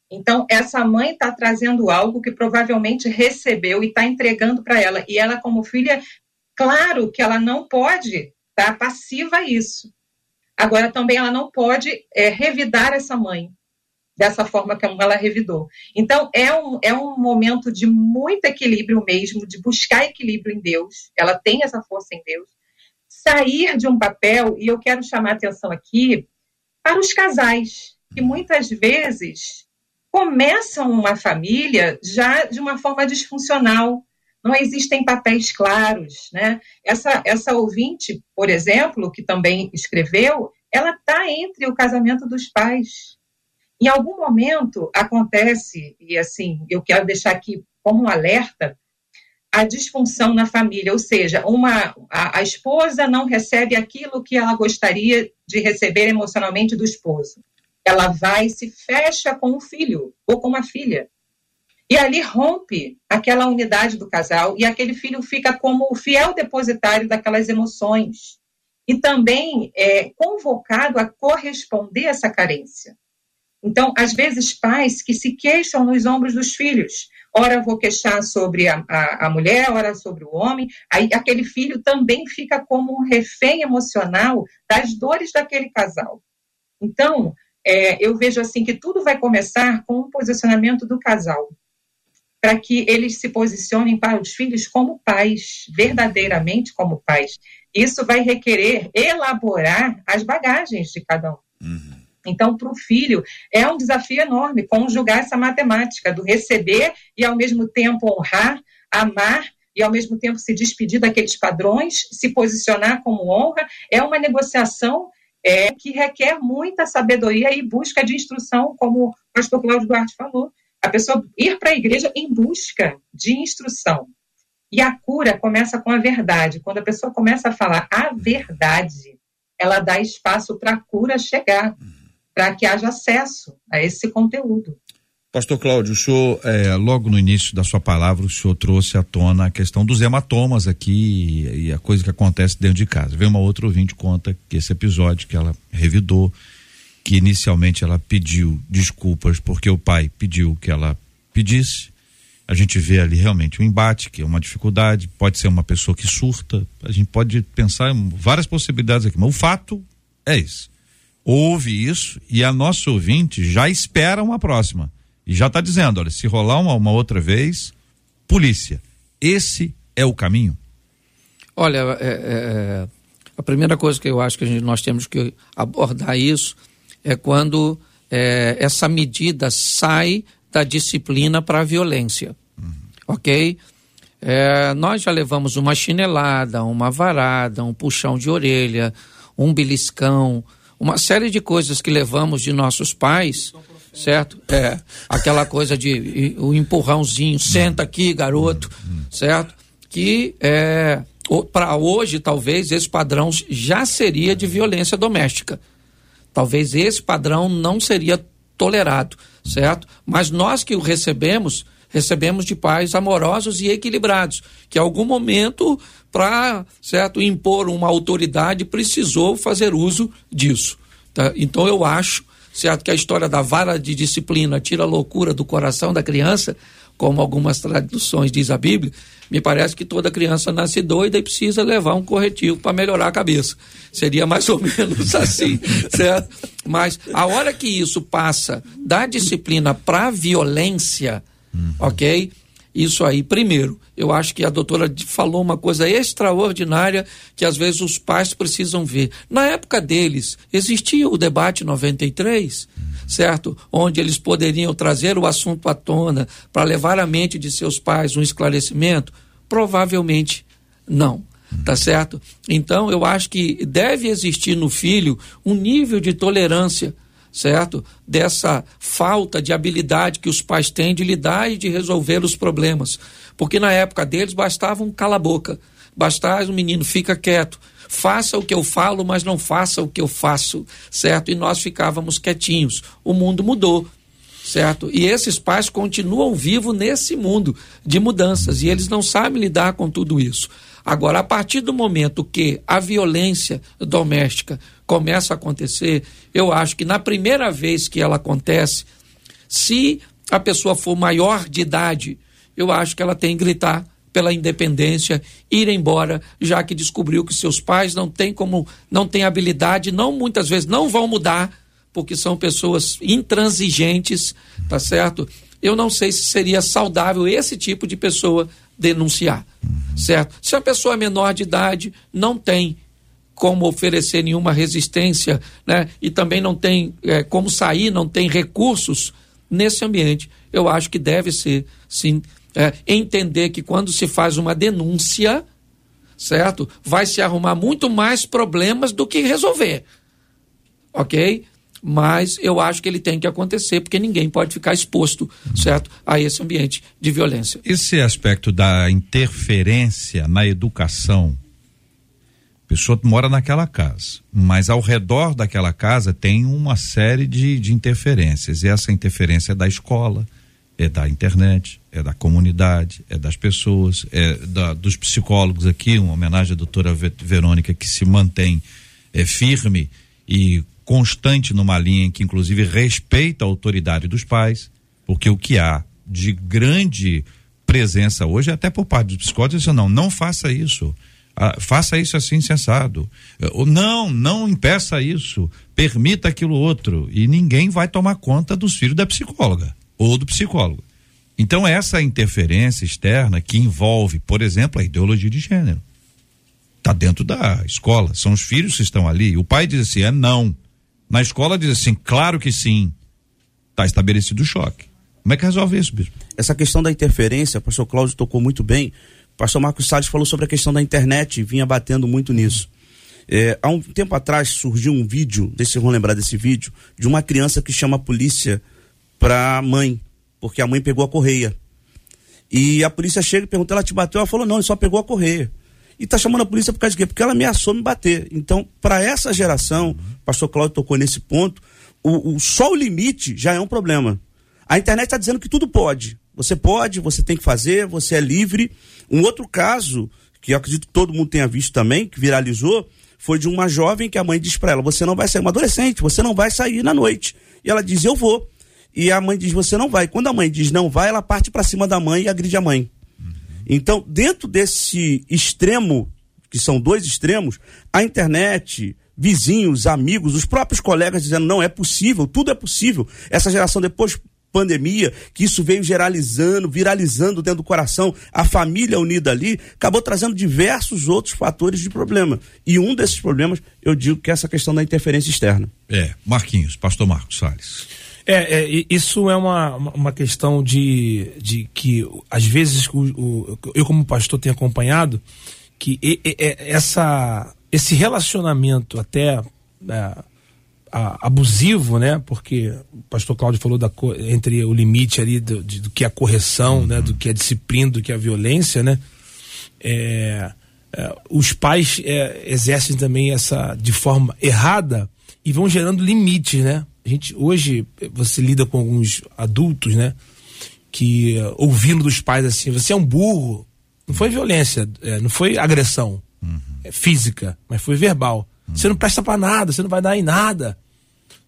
Então, essa mãe está trazendo algo que provavelmente recebeu e está entregando para ela. E ela, como filha, claro que ela não pode estar tá passiva a isso Agora, também ela não pode é, revidar essa mãe. dessa forma como ela revidou. Então, é um, é um momento de muito equilíbrio mesmo, de buscar equilíbrio em Deus. Ela tem essa força em Deus. Sair de um papel, e eu quero chamar a atenção aqui para os casais, que muitas vezes começam uma família já de uma forma disfuncional. Não existem papéis claros, né? Essa, essa ouvinte, por exemplo, que também escreveu, ela está entre o casamento dos pais em algum momento acontece, e assim, eu quero deixar aqui como um alerta, a disfunção na família, ou seja, uma, a, a, esposa não recebe aquilo que ela gostaria de receber emocionalmente do esposo. Ela vai e se fecha com o filho ou com a filha. E ali rompe aquela unidade do casal e aquele filho fica como o fiel depositário daquelas emoções. E também é convocado a corresponder a essa carência. Então, às vezes, pais que se queixam nos ombros dos filhos. Ora, vou queixar sobre a, a, a, mulher, ora sobre o homem. Aí, aquele filho também fica como um refém emocional das dores daquele casal. Então, é, eu vejo assim que tudo vai começar com o posicionamento do casal, para que eles se posicionem para os filhos como pais, verdadeiramente como pais. Isso vai requerer elaborar as bagagens de cada um. Uhum. Então, para o filho, é um desafio enorme conjugar essa matemática do receber e, ao mesmo tempo, honrar, amar e, ao mesmo tempo, se despedir daqueles padrões, se posicionar como honra. É uma negociação é, que requer muita sabedoria e busca de instrução, como o pastor Cláudio Duarte falou. A pessoa ir para a igreja em busca de instrução. E a cura começa com a verdade. Quando a pessoa começa a falar a verdade, ela dá espaço para a cura chegar para que haja acesso a esse conteúdo. Pastor Cláudio, o senhor, é, logo no início da sua palavra, o senhor trouxe à tona a questão dos hematomas aqui e, a coisa que acontece dentro de casa. Veio uma outra ouvinte conta que esse episódio que ela revidou, que inicialmente ela pediu desculpas porque o pai pediu que ela pedisse. A gente vê ali realmente um embate, que é uma dificuldade, pode ser uma pessoa que surta, a gente pode pensar em várias possibilidades aqui, mas o fato é isso ouve isso e a nossa ouvinte já espera uma próxima. E já está dizendo: olha, se rolar uma, uma outra vez, polícia. Esse é o caminho? Olha, é, é, é, a primeira coisa que eu acho que gente, nós temos que abordar isso é quando é, essa medida sai da disciplina para a violência. Uhum. Ok? É, nós já levamos uma chinelada, uma varada, um puxão de orelha, um beliscão, uma série de coisas que levamos de nossos pais, certo? É, aquela coisa de o empurrãozinho, senta aqui, garoto, certo? Que é, para hoje, talvez, esse padrão já seria de violência doméstica. Talvez esse padrão não seria tolerado, certo? Mas nós que o recebemos, recebemos de pais amorosos e equilibrados, que em algum momento para certo impor uma autoridade precisou fazer uso disso. Tá? Então eu acho certo que a história da vara de disciplina tira a loucura do coração da criança, como algumas traduções diz a Bíblia, me parece que toda criança nasce doida e precisa levar um corretivo para melhorar a cabeça. Seria mais ou menos assim, certo? Mas a hora que isso passa da disciplina para violência, uhum. ok? Isso aí, primeiro, eu acho que a doutora falou uma coisa extraordinária que às vezes os pais precisam ver. Na época deles, existia o debate 93, certo? Onde eles poderiam trazer o assunto à tona para levar à mente de seus pais um esclarecimento? Provavelmente não. Tá certo? Então, eu acho que deve existir no filho um nível de tolerância certo? Dessa falta de habilidade que os pais têm de lidar e de resolver os problemas. Porque na época deles bastava um cala-boca, bastava um menino, fica quieto, faça o que eu falo, mas não faça o que eu faço, certo? E nós ficávamos quietinhos. O mundo mudou, certo? E esses pais continuam vivos nesse mundo de mudanças e eles não sabem lidar com tudo isso. Agora, a partir do momento que a violência doméstica começa a acontecer, eu acho que na primeira vez que ela acontece, se a pessoa for maior de idade, eu acho que ela tem que gritar pela independência, ir embora, já que descobriu que seus pais não têm como, não têm habilidade, não muitas vezes não vão mudar porque são pessoas intransigentes, tá certo? Eu não sei se seria saudável esse tipo de pessoa denunciar, certo? Se a pessoa é menor de idade, não tem como oferecer nenhuma resistência, né? E também não tem é, como sair, não tem recursos nesse ambiente. Eu acho que deve ser, sim, é, entender que quando se faz uma denúncia, certo? Vai se arrumar muito mais problemas do que resolver. Ok? Mas eu acho que ele tem que acontecer, porque ninguém pode ficar exposto, certo? A esse ambiente de violência. Esse aspecto da interferência na educação. A pessoa mora naquela casa, mas ao redor daquela casa tem uma série de, de interferências. E essa interferência é da escola, é da internet, é da comunidade, é das pessoas, é da, dos psicólogos aqui, uma homenagem à doutora Verônica que se mantém é, firme e constante numa linha que inclusive respeita a autoridade dos pais, porque o que há de grande presença hoje, até por parte dos psicólogos, isso não, não faça isso. Ah, faça isso assim cessado. Não, não impeça isso. Permita aquilo outro. E ninguém vai tomar conta dos filhos da psicóloga ou do psicólogo. Então, essa interferência externa que envolve, por exemplo, a ideologia de gênero, está dentro da escola, são os filhos que estão ali. O pai diz assim: é não. Na escola diz assim: claro que sim. Está estabelecido o choque. Como é que resolve isso, bispo? Essa questão da interferência, o pastor Cláudio tocou muito bem. O pastor Marcos Salles falou sobre a questão da internet e vinha batendo muito nisso. É, há um tempo atrás surgiu um vídeo, vocês vão lembrar desse vídeo, de uma criança que chama a polícia para a mãe, porque a mãe pegou a correia. E a polícia chega e pergunta: ela te bateu? Ela falou: não, ele só pegou a correia. E está chamando a polícia por causa de quê? Porque ela ameaçou me bater. Então, para essa geração, o pastor Cláudio tocou nesse ponto, o, o, só o limite já é um problema. A internet está dizendo que tudo pode. Você pode, você tem que fazer, você é livre. Um outro caso, que eu acredito que todo mundo tenha visto também, que viralizou, foi de uma jovem que a mãe disse para ela: Você não vai sair, uma adolescente, você não vai sair na noite. E ela diz: Eu vou. E a mãe diz: Você não vai. Quando a mãe diz não vai, ela parte para cima da mãe e agride a mãe. Uhum. Então, dentro desse extremo, que são dois extremos, a internet, vizinhos, amigos, os próprios colegas dizendo não é possível, tudo é possível. Essa geração depois pandemia, que isso veio geralizando, viralizando dentro do coração, a família unida ali, acabou trazendo diversos outros fatores de problema. E um desses problemas, eu digo que é essa questão da interferência externa. É, Marquinhos, pastor Marcos Salles. É, é, isso é uma, uma questão de, de que, às vezes, o, o, eu, como pastor, tenho acompanhado que e, e, essa, esse relacionamento até é, a, abusivo, né? Porque o pastor Cláudio falou da, entre o limite ali do, de, do que é a correção, uhum. né? Do que é a disciplina, do que é a violência, né? É, é, os pais é, exercem também essa de forma errada e vão gerando limites, né? A gente hoje você lida com alguns adultos, né? Que uh, ouvindo dos pais assim, você é um burro. Não foi violência, é, não foi agressão uhum. é, física, mas foi verbal. Uhum. Você não presta para nada, você não vai dar em nada.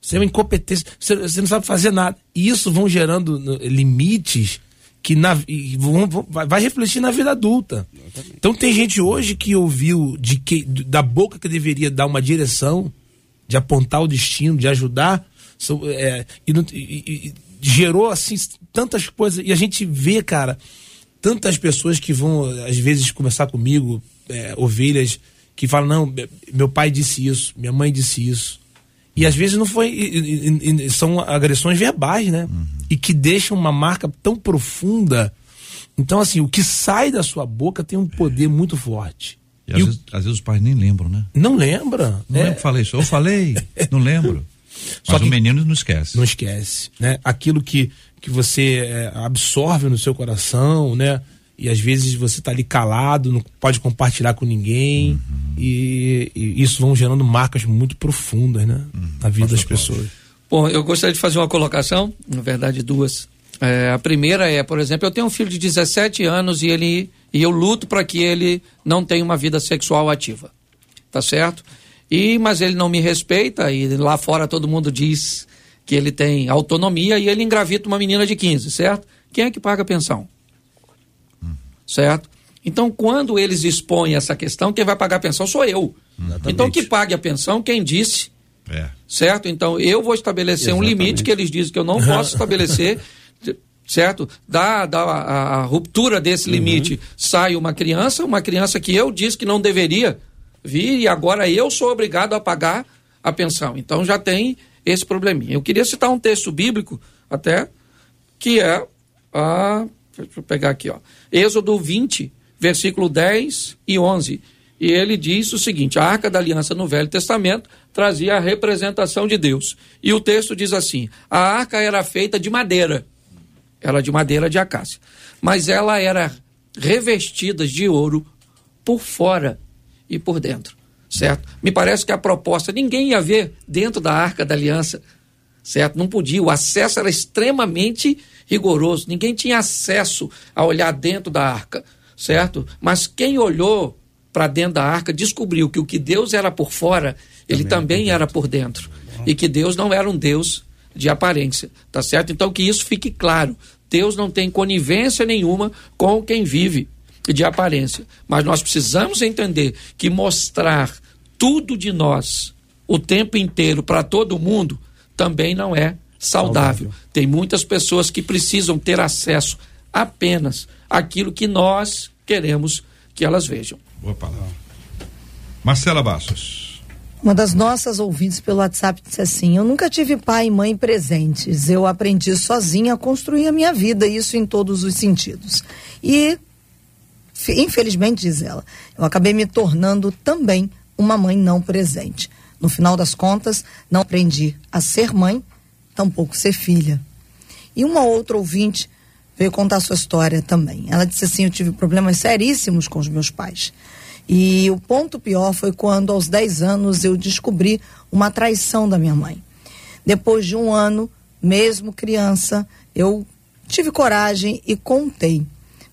Você é uma incompetência, você, você não sabe fazer nada. E isso vão gerando no, limites que na, vão, vão, vai refletir na vida adulta. Então tem gente hoje que ouviu de que da boca que deveria dar uma direção, de apontar o destino, de ajudar, são, é, e, e, e, gerou assim tantas coisas. E a gente vê, cara, tantas pessoas que vão, às vezes, conversar comigo, é, ovelhas, que falam: não, meu pai disse isso, minha mãe disse isso. E às vezes não foi. E, e, são agressões verbais, né? Uhum. E que deixam uma marca tão profunda. Então, assim, o que sai da sua boca tem um poder muito forte. E, e às, o... vezes, às, vezes, os pais nem lembram, né? Não lembra. Não é... lembro que falei isso. Eu falei, não lembro. Só Mas que o menino não esquece. Não esquece, né? Aquilo que, que você é, absorve no seu coração, né? E às vezes você está ali calado, não pode compartilhar com ninguém. Uhum. E, e, isso vão gerando marcas muito profundas, né? Uhum. Na vida das pessoas. Bom, eu gostaria de fazer uma colocação, na verdade duas. É, a primeira é, por exemplo, eu tenho um filho de 17 anos e ele e eu luto para que ele não tenha uma vida sexual ativa. Tá certo? E, mas ele não me respeita e lá fora todo mundo diz que ele tem autonomia e ele engravida uma menina de 15, certo? Quem é que paga a pensão? Certo? Então, quando eles expõem essa questão, quem vai pagar a pensão sou eu. Exatamente. Então, que pague a pensão quem disse é. certo? Então eu vou estabelecer Exatamente. um limite que eles dizem que eu não posso estabelecer. certo? Da, da a, a ruptura desse uhum. limite sai uma criança, uma criança que eu disse que não deveria vir e agora eu sou obrigado a pagar a pensão. Então já tem esse probleminha. Eu queria citar um texto bíblico até que é a deixa eu pegar aqui, ó. Êxodo 20, versículo 10 e 11. E ele diz o seguinte: a arca da aliança no Velho Testamento trazia a representação de Deus. E o texto diz assim: a arca era feita de madeira ela de madeira de acácia. Mas ela era revestida de ouro por fora e por dentro, certo? Me parece que a proposta, ninguém ia ver dentro da Arca da Aliança, certo? Não podia, o acesso era extremamente rigoroso, ninguém tinha acesso a olhar dentro da arca, certo? Mas quem olhou para dentro da arca descobriu que o que Deus era por fora, ele também, também era por dentro. E que Deus não era um Deus de aparência, tá certo? Então que isso fique claro. Deus não tem conivência nenhuma com quem vive de aparência, mas nós precisamos entender que mostrar tudo de nós o tempo inteiro para todo mundo também não é saudável. saudável. Tem muitas pessoas que precisam ter acesso apenas àquilo que nós queremos que elas vejam. Boa palavra. Marcela Bassos. Uma das nossas ouvintes pelo WhatsApp disse assim: Eu nunca tive pai e mãe presentes. Eu aprendi sozinha a construir a minha vida, isso em todos os sentidos. E, infelizmente, diz ela, eu acabei me tornando também uma mãe não presente. No final das contas, não aprendi a ser mãe, tampouco ser filha. E uma outra ouvinte veio contar sua história também. Ela disse assim: Eu tive problemas seríssimos com os meus pais. E o ponto pior foi quando, aos 10 anos, eu descobri uma traição da minha mãe. Depois de um ano, mesmo criança, eu tive coragem e contei.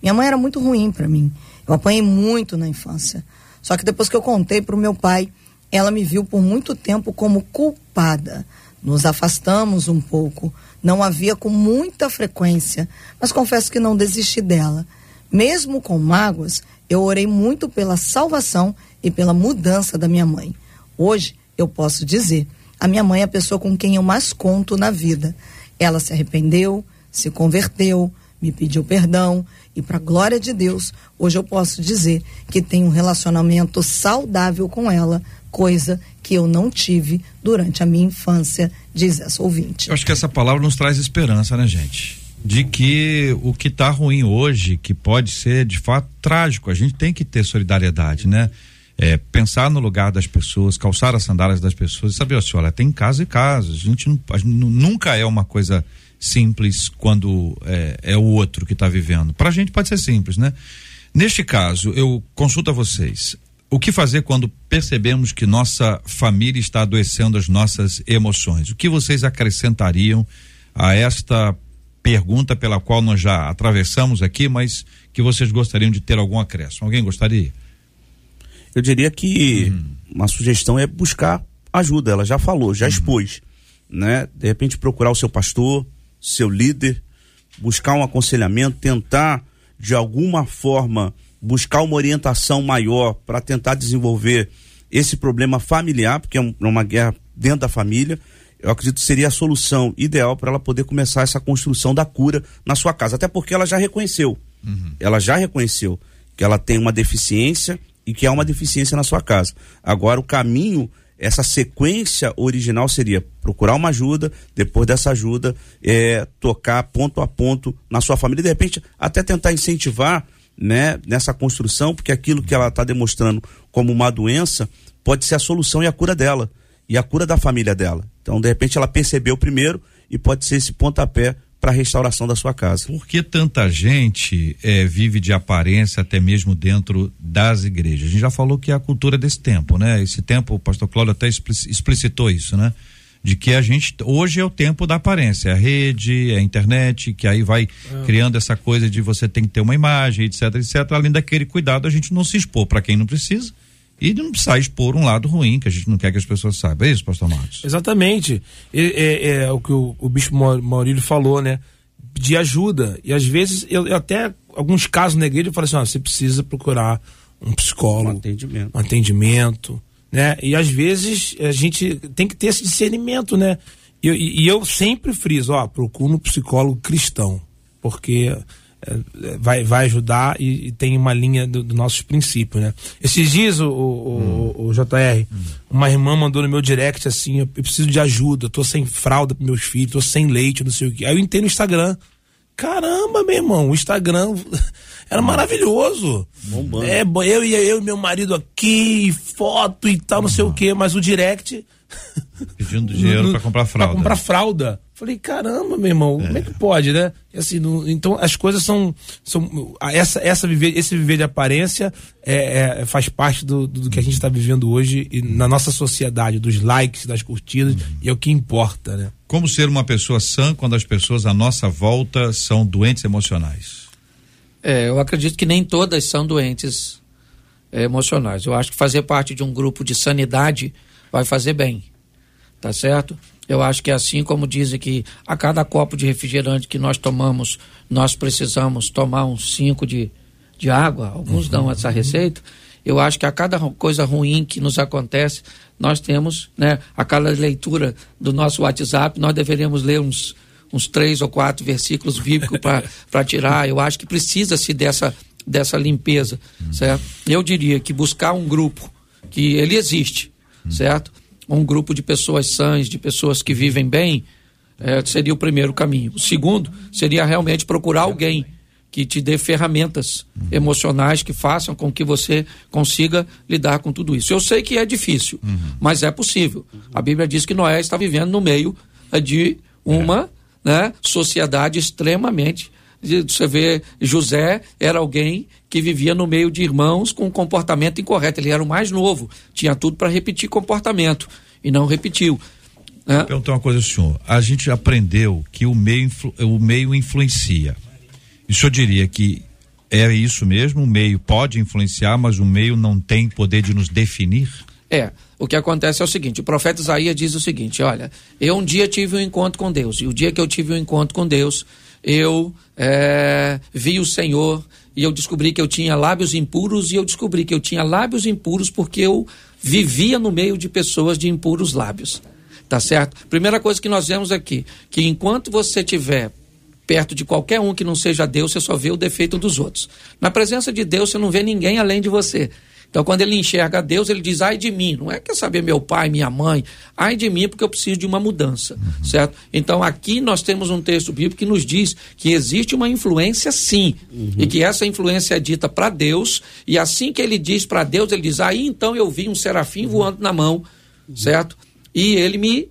Minha mãe era muito ruim para mim. Eu apanhei muito na infância. Só que depois que eu contei para o meu pai, ela me viu por muito tempo como culpada. Nos afastamos um pouco. Não havia com muita frequência, mas confesso que não desisti dela. Mesmo com mágoas, eu orei muito pela salvação e pela mudança da minha mãe. Hoje, eu posso dizer, a minha mãe é a pessoa com quem eu mais conto na vida. Ela se arrependeu, se converteu, me pediu perdão e para glória de Deus, hoje eu posso dizer que tenho um relacionamento saudável com ela, coisa que eu não tive durante a minha infância, diz essa ouvinte. Eu acho que essa palavra nos traz esperança, né, gente? De que o que está ruim hoje, que pode ser de fato trágico, a gente tem que ter solidariedade, né? É, pensar no lugar das pessoas, calçar as sandálias das pessoas e saber, assim, olha, tem casos e casos. A gente, não, a gente nunca é uma coisa simples quando é, é o outro que está vivendo. Para a gente pode ser simples, né? Neste caso, eu consulto a vocês. O que fazer quando percebemos que nossa família está adoecendo as nossas emoções? O que vocês acrescentariam a esta pergunta pela qual nós já atravessamos aqui, mas que vocês gostariam de ter algum acréscimo. Alguém gostaria? Eu diria que uhum. uma sugestão é buscar ajuda. Ela já falou, já uhum. expôs, né? De repente procurar o seu pastor, seu líder, buscar um aconselhamento, tentar de alguma forma buscar uma orientação maior para tentar desenvolver esse problema familiar, porque é uma guerra dentro da família eu acredito que seria a solução ideal para ela poder começar essa construção da cura na sua casa. Até porque ela já reconheceu. Uhum. Ela já reconheceu que ela tem uma deficiência e que há uma deficiência na sua casa. Agora, o caminho, essa sequência original seria procurar uma ajuda, depois dessa ajuda, é, tocar ponto a ponto na sua família. E, de repente, até tentar incentivar né, nessa construção, porque aquilo que ela está demonstrando como uma doença pode ser a solução e a cura dela e a cura da família dela. Então, de repente, ela percebeu primeiro e pode ser esse pontapé para a restauração da sua casa. Por que tanta gente é, vive de aparência até mesmo dentro das igrejas? A gente já falou que é a cultura desse tempo, né? Esse tempo, o pastor Cláudio até explicitou isso, né? De que a gente, hoje é o tempo da aparência, é a rede, é a internet, que aí vai é. criando essa coisa de você tem que ter uma imagem, etc, etc. Além daquele cuidado, a gente não se expor para quem não precisa e não precisar expor um lado ruim que a gente não quer que as pessoas saibam. É isso, pastor Marcos? Exatamente. É, é, é o que o, o bispo Maurílio falou, né? De ajuda. E às vezes, eu, eu até, alguns casos na igreja, eu falo assim: ó, você precisa procurar um psicólogo, um atendimento. Um atendimento né? E às vezes a gente tem que ter esse discernimento, né? E, e eu sempre friso, ó, procuro um psicólogo cristão, porque vai, vai ajudar e, e, tem uma linha dos do nossos princípios, né? Esses dias, o, o, hum. o, JR, hum. uma irmã mandou no meu direct assim, eu preciso de ajuda, tô sem fralda pros meus filhos, tô sem leite, não sei o que. Aí eu entrei no Instagram. Caramba, meu irmão, o Instagram era maravilhoso. Bombando. É, eu e eu e meu marido aqui, foto e tal, não sei o que, mas o direct. Pedindo dinheiro para comprar fralda. Pra comprar fralda. Falei, caramba, meu irmão, é. como é que pode, né? Assim, no, então as coisas são. são essa, essa viver, esse viver de aparência é, é faz parte do, do, que a gente está vivendo hoje e na nossa sociedade, dos likes, das curtidas, uhum. e é o que importa, né? Como ser uma pessoa sã quando as pessoas à nossa volta são doentes emocionais? É, eu acredito que nem todas são doentes é, emocionais. Eu acho que fazer parte de um grupo de sanidade vai fazer bem. Tá certo? Eu acho que é assim como dizem que a cada copo de refrigerante que nós tomamos, nós precisamos tomar uns cinco de, de água. Alguns uhum. dão essa receita. Eu acho que a cada coisa ruim que nos acontece, nós temos, né, a cada leitura do nosso WhatsApp, nós deveríamos ler uns uns três ou quatro versículos bíblicos para tirar. Eu acho que precisa-se dessa, dessa limpeza, hum. certo? Eu diria que buscar um grupo, que ele existe, hum. certo? Um grupo de pessoas sãs, de pessoas que vivem bem, é, seria o primeiro caminho. O segundo seria realmente procurar alguém que te dê ferramentas uhum. emocionais que façam com que você consiga lidar com tudo isso. Eu sei que é difícil, uhum. mas é possível. A Bíblia diz que Noé está vivendo no meio de uma né, sociedade extremamente. Você vê, José era alguém que vivia no meio de irmãos com um comportamento incorreto. Ele era o mais novo, tinha tudo para repetir comportamento e não repetiu. Né? Vou perguntar uma coisa ao senhor. A gente aprendeu que o meio, o meio influencia. E o senhor diria que é isso mesmo? O meio pode influenciar, mas o meio não tem poder de nos definir? É. O que acontece é o seguinte: o profeta Isaías diz o seguinte: olha, eu um dia tive um encontro com Deus, e o dia que eu tive um encontro com Deus, eu é, vi o Senhor e eu descobri que eu tinha lábios impuros, e eu descobri que eu tinha lábios impuros porque eu vivia no meio de pessoas de impuros lábios. Tá certo? Primeira coisa que nós vemos aqui: que enquanto você tiver perto de qualquer um que não seja Deus, você só vê o defeito dos outros. Na presença de Deus, você não vê ninguém além de você. Então, quando ele enxerga Deus, ele diz: ai de mim. Não é quer saber meu pai, minha mãe. Ai de mim, porque eu preciso de uma mudança. Uhum. Certo? Então, aqui nós temos um texto bíblico que nos diz que existe uma influência, sim. Uhum. E que essa influência é dita para Deus. E assim que ele diz para Deus, ele diz: aí então eu vi um serafim voando na mão. Certo? E ele me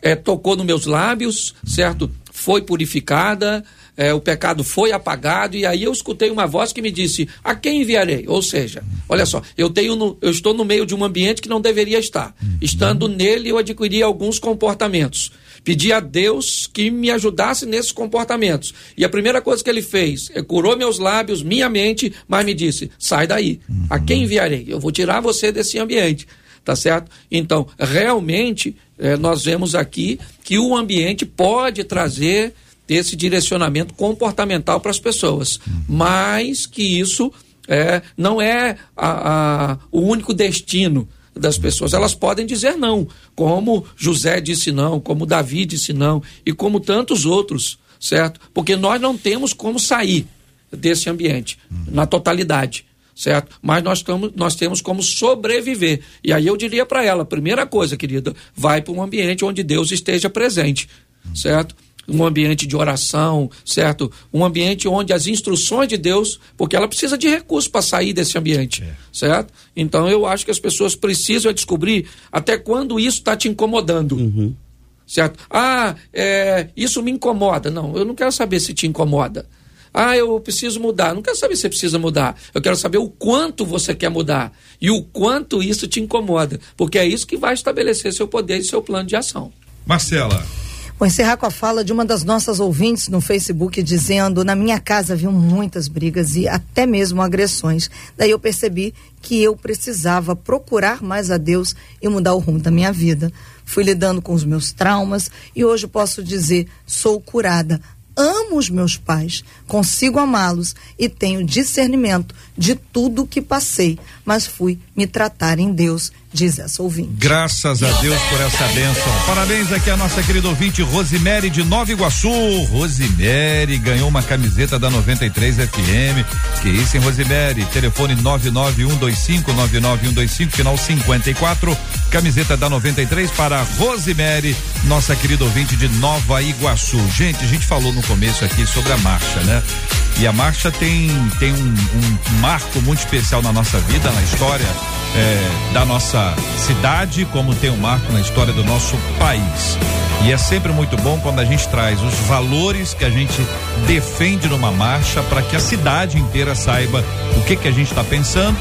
é, tocou nos meus lábios, certo? Foi purificada é, o pecado foi apagado, e aí eu escutei uma voz que me disse: A quem enviarei? Ou seja, olha só, eu, tenho no, eu estou no meio de um ambiente que não deveria estar. Estando nele, eu adquiri alguns comportamentos. Pedi a Deus que me ajudasse nesses comportamentos. E a primeira coisa que ele fez é curou meus lábios, minha mente, mas me disse: sai daí. A quem enviarei? Eu vou tirar você desse ambiente. Tá certo? Então, realmente, é, nós vemos aqui que o ambiente pode trazer esse direcionamento comportamental para as pessoas, mas que isso é, não é a, a, o único destino das pessoas. Elas podem dizer não, como José disse não, como Davi disse não e como tantos outros, certo? Porque nós não temos como sair desse ambiente na totalidade certo? Mas nós, tamo, nós temos como sobreviver. E aí eu diria para ela: primeira coisa, querida, vai para um ambiente onde Deus esteja presente, certo? Um ambiente de oração, certo? Um ambiente onde as instruções de Deus, porque ela precisa de recursos para sair desse ambiente, é. certo? Então eu acho que as pessoas precisam descobrir até quando isso está te incomodando. Uhum. Certo? Ah, é, isso me incomoda. Não, eu não quero saber se te incomoda. Ah, eu preciso mudar. Não quero saber se você precisa mudar. Eu quero saber o quanto você quer mudar e o quanto isso te incomoda. Porque é isso que vai estabelecer seu poder e seu plano de ação. Marcela, Vou encerrar com a fala de uma das nossas ouvintes no Facebook dizendo: Na minha casa haviam muitas brigas e até mesmo agressões. Daí eu percebi que eu precisava procurar mais a Deus e mudar o rumo da minha vida. Fui lidando com os meus traumas e hoje posso dizer: sou curada. Amo os meus pais, consigo amá-los e tenho discernimento de tudo que passei, mas fui me tratar em Deus, diz essa ouvinte. Graças a Deus por essa bênção. Parabéns aqui a nossa querida ouvinte Rosimere de Nova Iguaçu. Rosimere ganhou uma camiseta da 93 FM. Que isso, hein, Rosimere? Telefone 99125 99125 final 54. Camiseta da 93 para Rosimere, nossa querida ouvinte de Nova Iguaçu. Gente, a gente falou no começo aqui sobre a marcha, né? E a marcha tem, tem um, um marco muito especial na nossa vida, na história é, da nossa cidade, como tem um marco na história do nosso país. E é sempre muito bom quando a gente traz os valores que a gente defende numa marcha para que a cidade inteira saiba o que que a gente está pensando.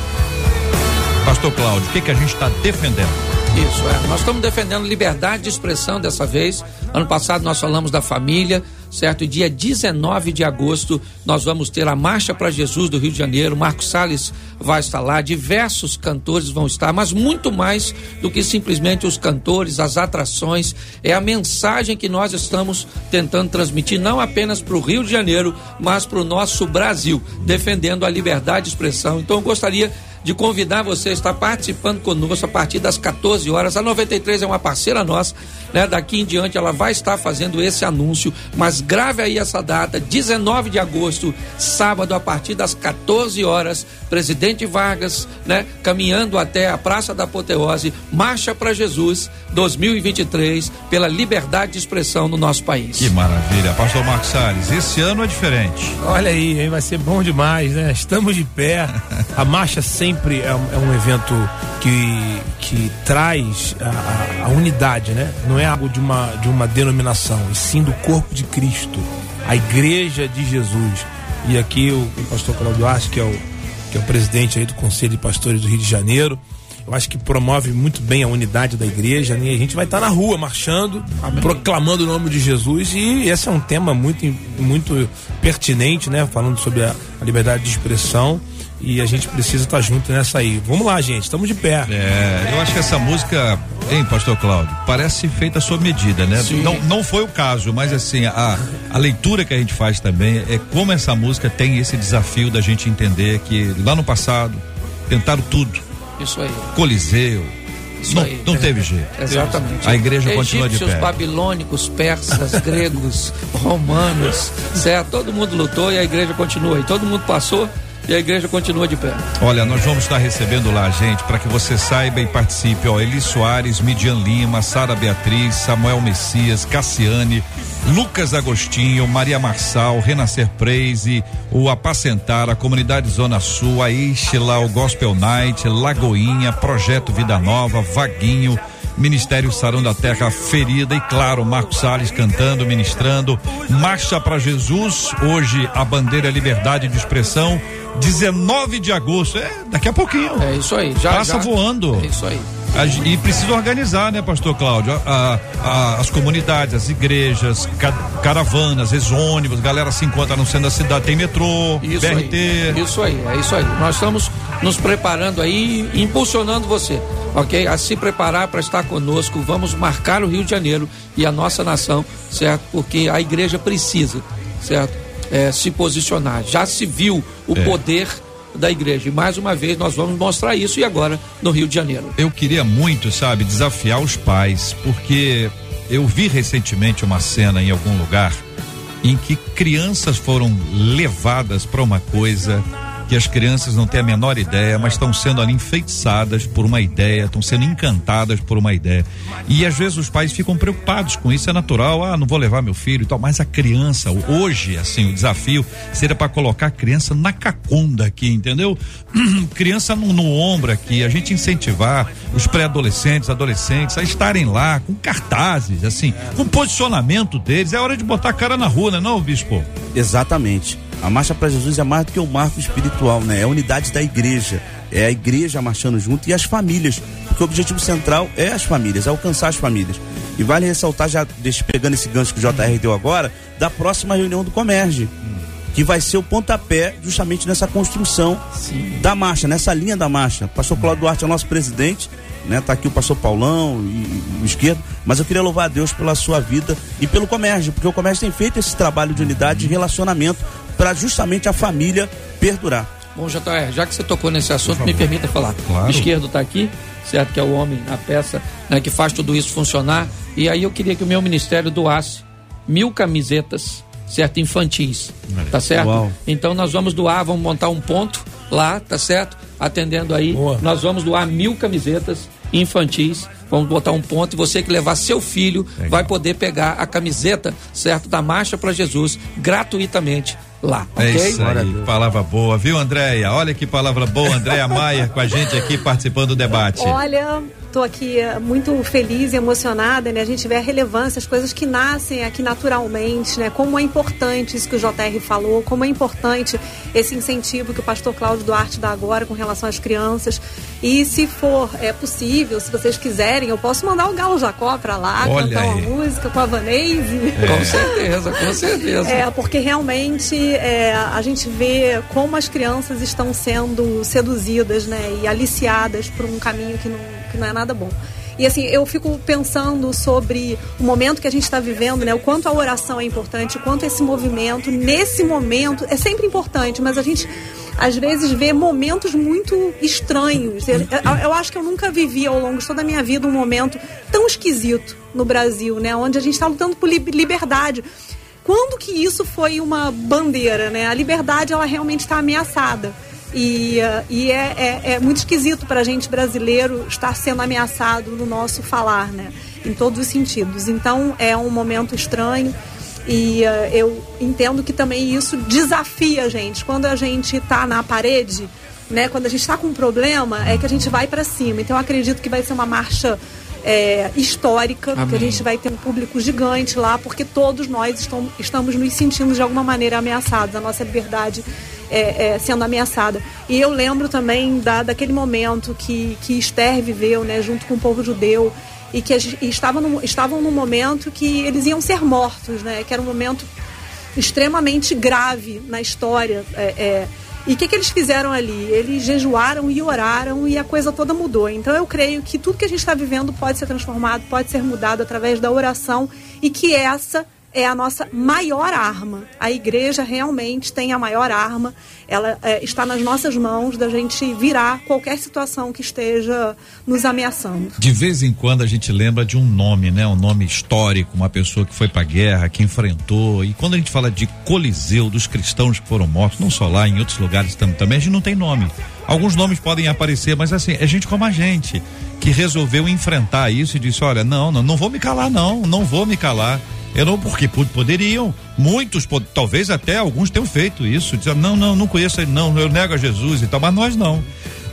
Pastor Cláudio, o que que a gente está defendendo? Isso, é. Nós estamos defendendo liberdade de expressão dessa vez. Ano passado nós falamos da família, certo? Dia 19 de agosto nós vamos ter a Marcha para Jesus do Rio de Janeiro. Marcos Salles vai estar lá, diversos cantores vão estar, mas muito mais do que simplesmente os cantores, as atrações. É a mensagem que nós estamos tentando transmitir, não apenas para o Rio de Janeiro, mas para o nosso Brasil, defendendo a liberdade de expressão. Então eu gostaria de convidar você a estar participando conosco a partir das 14 horas. A 93 é uma parceira nossa, né? Daqui em diante ela vai estar fazendo esse anúncio, mas grave aí essa data, 19 de agosto, sábado, a partir das 14 horas, Presidente Vargas, né? Caminhando até a Praça da Apoteose, Marcha para Jesus 2023, pela liberdade de expressão no nosso país. Que maravilha. Pastor Marcos Salles, esse ano é diferente. Olha aí, hein? vai ser bom demais, né? Estamos de pé. A marcha sempre é um, é um evento que, que traz a, a, unidade, né? Não é algo de uma, de uma denominação, e sim do corpo de Cristo, a igreja de Jesus. E aqui o, o pastor Claudio Arce, que é o, que é o presidente aí do Conselho de Pastores do Rio de Janeiro, eu acho que promove muito bem a unidade da igreja, né? A gente vai estar na rua marchando, Amém. proclamando o nome de Jesus e esse é um tema muito, muito pertinente, né? Falando sobre a, a liberdade de expressão e a gente precisa estar tá junto nessa aí. Vamos lá, gente, estamos de pé. É, eu acho que essa música, hein, pastor Cláudio, parece feita à sua medida, né? Sim. Não, não foi o caso, mas assim, a, a leitura que a gente faz também é como essa música tem esse desafio da gente entender que lá no passado tentaram tudo isso aí. Coliseu. Isso não, aí. não teve jeito. Exatamente. A igreja Egípcios, continua de pé. babilônicos, persas, gregos, romanos, certo? Todo mundo lutou e a igreja continua. E todo mundo passou e a igreja continua de pé. Olha, nós vamos estar recebendo lá, gente, para que você saiba e participe. Ó, Eli Soares, Midian Lima, Sara Beatriz, Samuel Messias, Cassiane, Lucas Agostinho, Maria Marçal, Renascer Praise, o Apacentar, a Comunidade Zona Sul, a Ixla, o Gospel Night, Lagoinha, Projeto Vida Nova, Vaguinho, Ministério Sarão da Terra Ferida e claro, Marcos Salles cantando, ministrando. Marcha para Jesus, hoje a bandeira é liberdade de expressão. 19 de agosto, é daqui a pouquinho. É isso aí, já passa já, voando. É isso aí. E precisa organizar, né, pastor Cláudio? A, a, as comunidades, as igrejas, ca, caravanas, vezes ônibus, galera se encontra no centro da cidade, tem metrô, isso BRT. Aí, isso aí, é isso aí. Nós estamos nos preparando aí, impulsionando você, ok? A se preparar para estar conosco. Vamos marcar o Rio de Janeiro e a nossa nação, certo? Porque a igreja precisa, certo? É, se posicionar. Já se viu o é. poder da igreja. E mais uma vez nós vamos mostrar isso e agora no Rio de Janeiro. Eu queria muito, sabe, desafiar os pais, porque eu vi recentemente uma cena em algum lugar em que crianças foram levadas para uma coisa que as crianças não têm a menor ideia, mas estão sendo ali enfeitiçadas por uma ideia, estão sendo encantadas por uma ideia. E às vezes os pais ficam preocupados com isso, é natural, ah, não vou levar meu filho e tal, mas a criança, hoje, assim, o desafio seria para colocar a criança na cacunda aqui, entendeu? criança no, no ombro aqui, a gente incentivar os pré-adolescentes, adolescentes a estarem lá com cartazes, assim, com posicionamento deles, é hora de botar a cara na rua, né, não, bispo? Exatamente. A marcha para Jesus é mais do que o um marco espiritual, né? É a unidade da igreja. É a igreja marchando junto e as famílias. Porque o objetivo central é as famílias, é alcançar as famílias. E vale ressaltar, já pegando esse gancho que o JR deu agora, da próxima reunião do Comércio. Que vai ser o pontapé justamente nessa construção Sim. da marcha, nessa linha da marcha. Pastor Cláudio Duarte é o nosso presidente, né? Tá aqui o pastor Paulão e, o esquerdo, mas eu queria louvar a Deus pela sua vida e pelo comércio, porque o comércio tem feito esse trabalho de unidade e relacionamento para justamente a família perdurar. Bom, JR, já que você tocou nesse assunto, me permita falar. Claro. O esquerdo está aqui, certo? Que é o homem, a peça, né, que faz tudo isso funcionar. E aí eu queria que o meu ministério doasse mil camisetas, certo? Infantis, tá certo? Uau. Então nós vamos doar, vamos montar um ponto lá, tá certo? Atendendo aí. Boa. Nós vamos doar mil camisetas infantis. Vamos botar um ponto e você que levar seu filho Legal. vai poder pegar a camiseta, certo? Da Marcha para Jesus gratuitamente lá. É okay? isso aí, palavra boa, viu, Andréia? Olha que palavra boa, Andréia Maia com a gente aqui participando do debate. Olha, estou aqui eh, muito feliz e emocionada, né? A gente vê a relevância, as coisas que nascem aqui naturalmente, né? Como é importante isso que o JR falou, como é importante esse incentivo que o pastor Cláudio Duarte dá agora com relação às crianças. E se for é possível, se vocês quiserem, eu posso mandar o Galo Jacó para lá, Olha cantar aí. uma música com a Vanese. É. Com certeza, com certeza. É, porque realmente é, a gente vê como as crianças estão sendo seduzidas, né? E aliciadas por um caminho que não, que não é nada bom. E assim, eu fico pensando sobre o momento que a gente está vivendo, né? O quanto a oração é importante, o quanto esse movimento, nesse momento, é sempre importante, mas a gente às vezes vê momentos muito estranhos. Eu, eu, acho que eu nunca vivi ao longo de toda a minha vida um momento tão esquisito no Brasil, né? Onde a gente está lutando por liberdade. Quando que isso foi uma bandeira, né? A liberdade, ela realmente está ameaçada. E, uh, e é, é, é, muito esquisito para a gente brasileiro estar sendo ameaçado no nosso falar, né? Em todos os sentidos. Então é um momento estranho e uh, eu entendo que também isso desafia a gente. Quando a gente está na parede, né? Quando a gente está com um problema, é que a gente vai para cima. Então eu acredito que vai ser uma marcha é, histórica, Amém. que a gente vai ter um público gigante lá, porque todos nós estamos, estamos nos sentindo de alguma maneira ameaçados. A nossa liberdade é, é, sendo ameaçada. E eu lembro também da, daquele momento que, que Esther viveu, né, junto com o povo judeu, e que e estavam, no, estavam num momento que eles iam ser mortos, né, que era um momento extremamente grave na história. É, é e o que, que eles fizeram ali? Eles jejuaram e oraram e a coisa toda mudou. Então eu creio que tudo que a gente está vivendo pode ser transformado, pode ser mudado através da oração e que essa é a nossa maior arma. A igreja realmente tem a maior arma. Ela é, está nas nossas mãos da gente virar qualquer situação que esteja nos ameaçando. De vez em quando a gente lembra de um nome, né? Um nome histórico, uma pessoa que foi para a guerra, que enfrentou. E quando a gente fala de Coliseu, dos cristãos que foram mortos, não só lá, em outros lugares também, a gente não tem nome. Alguns nomes podem aparecer, mas assim, é gente como a gente que resolveu enfrentar isso e disse: olha, não, não, não vou me calar, não, não vou me calar não, porque poderiam, muitos, talvez até alguns tenham feito isso, dizendo, não, não, não conheço ele, não, eu nego a Jesus e tal, mas nós não.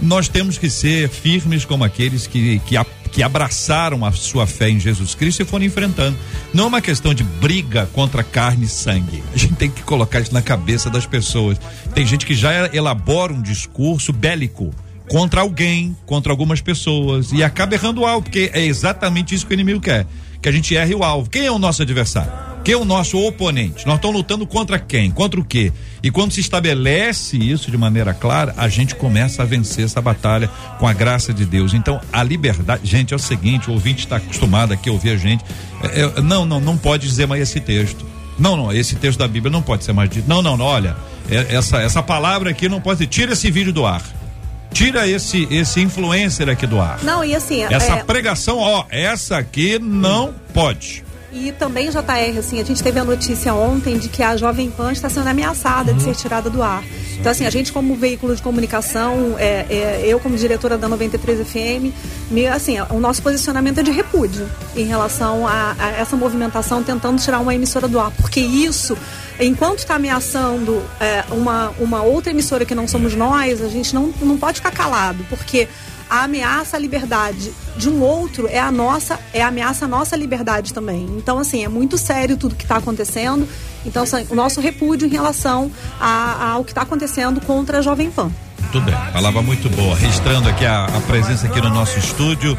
Nós temos que ser firmes como aqueles que, que, que abraçaram a sua fé em Jesus Cristo e foram enfrentando. Não é uma questão de briga contra carne e sangue. A gente tem que colocar isso na cabeça das pessoas. Tem gente que já elabora um discurso bélico contra alguém, contra algumas pessoas e acaba errando algo, porque é exatamente isso que o inimigo quer que a gente erre o alvo. Quem é o nosso adversário? Quem é o nosso oponente? Nós estamos lutando contra quem? Contra o quê? E quando se estabelece isso de maneira clara, a gente começa a vencer essa batalha com a graça de Deus. Então, a liberdade, gente, é o seguinte, o ouvinte está acostumado aqui a ouvir a gente. É, é, não, não, não pode dizer mais esse texto. Não, não, esse texto da Bíblia não pode ser mais dito. Não, não, não, olha, é, essa, essa palavra aqui não pode ser. Tira esse vídeo do ar. Tira esse esse influencer aqui do ar. Não, e assim. Essa é... pregação, ó, essa aqui não pode. E também, JR, assim, a gente teve a notícia ontem de que a Jovem Pan está sendo ameaçada uhum. de ser tirada do ar. Então, assim, a gente como veículo de comunicação, é, é, eu como diretora da 93 FM, me, assim, o nosso posicionamento é de repúdio em relação a, a essa movimentação tentando tirar uma emissora do ar, porque isso enquanto está ameaçando é, uma, uma outra emissora que não somos nós, a gente não, não pode ficar calado, porque a ameaça à liberdade de um outro é a nossa, é a ameaça à nossa liberdade também. Então, assim, é muito sério tudo que está acontecendo. Então, assim, o nosso repúdio em relação a, ao que está acontecendo contra a Jovem Pan. Muito bem, palavra muito boa. Registrando aqui a, a, presença aqui no nosso estúdio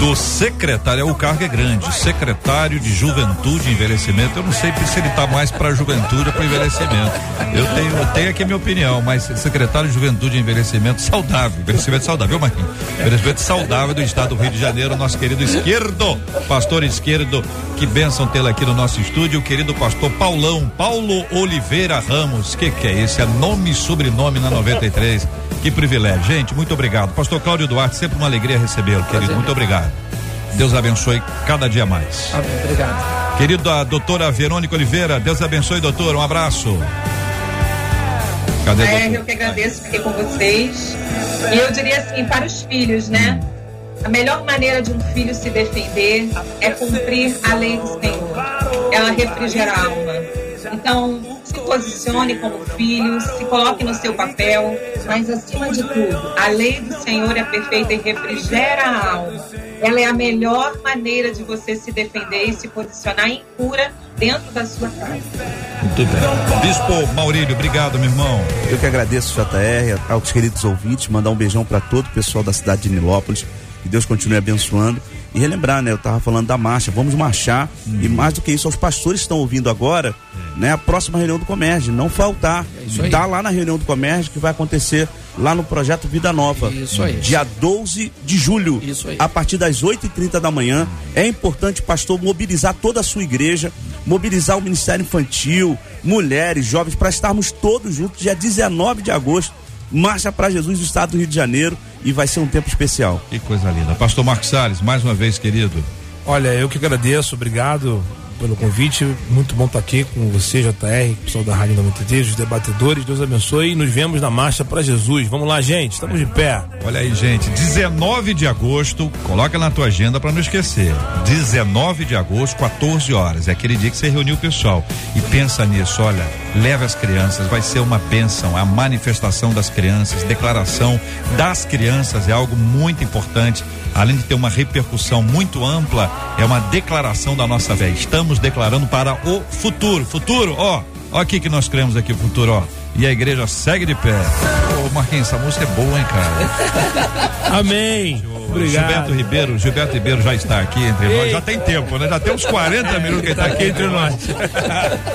do secretário, o cargo é grande, secretário de Juventude e Envelhecimento. Eu não sei se ele está mais para juventude ou para envelhecimento. Eu tenho, eu tenho aqui a minha opinião, mas secretário de Juventude e Envelhecimento saudável, envelhecimento saudável, Marquinhos? Envelhecimento saudável do estado do Rio de Janeiro, nosso querido esquerdo, pastor esquerdo, que bênção tê-lo aqui no nosso estúdio, o querido pastor Paulão, Paulo Oliveira Ramos. Que que é esse? É nome e sobrenome na 93. Que privilégio. Gente, muito obrigado. Pastor Cláudio Duarte, sempre uma alegria recebê-lo, querido. Muito obrigado. Deus abençoe cada dia mais. Amém. Obrigado. Querido a doutora Verônica Oliveira, Deus abençoe, doutor. Um abraço. Cadê, é, eu que agradeço, fiquei com vocês. E eu diria assim, para os filhos, né? A melhor maneira de um filho se defender é cumprir a lei do Senhor. Ela refrigera a alma. Então, se posicione como filho, se coloque no seu papel, mas acima de tudo, a lei do Senhor é perfeita e refrigera a alma. Ela é a melhor maneira de você se defender e se posicionar em cura dentro da sua casa. Muito bem. Bispo Maurílio, obrigado, meu irmão. Eu que agradeço, JR, aos queridos ouvintes, mandar um beijão para todo o pessoal da cidade de Nilópolis. Que Deus continue abençoando. E relembrar, né? Eu estava falando da marcha, vamos marchar. Hum. E mais do que isso, aos pastores estão ouvindo agora, é. né? A próxima reunião do comércio, não faltar. É tá lá na reunião do comércio que vai acontecer lá no projeto Vida Nova. Isso aí. Dia 12 de julho. Isso aí. A partir das 8h30 da manhã. É importante, pastor, mobilizar toda a sua igreja, mobilizar o Ministério Infantil, mulheres, jovens, para estarmos todos juntos, dia 19 de agosto Marcha para Jesus do Estado do Rio de Janeiro e vai ser um tempo especial. Que coisa linda. Pastor Marcos Salles, mais uma vez, querido. Olha, eu que agradeço, obrigado pelo convite. Muito bom estar aqui com você, JR, pessoal da Rádio 93, os debatedores. Deus abençoe e nos vemos na marcha para Jesus. Vamos lá, gente, estamos de pé. Olha aí, gente, 19 de agosto, coloca na tua agenda para não esquecer. 19 de agosto, 14 horas. É aquele dia que você reuniu o pessoal. E pensa nisso, olha, leve as crianças, vai ser uma bênção. A manifestação das crianças, declaração das crianças é algo muito importante além de ter uma repercussão muito ampla, é uma declaração da nossa fé. Estamos declarando para o futuro. Futuro, ó, ó aqui que nós cremos aqui, futuro, ó. E a igreja segue de pé. Ô, Marquinhos, essa música é boa, hein, cara? Amém. Obrigado. Gilberto Ribeiro, Gilberto Ribeiro já está aqui entre Ei. nós, já tem tempo, né? Já tem uns 40 minutos que ele está aqui entre nós.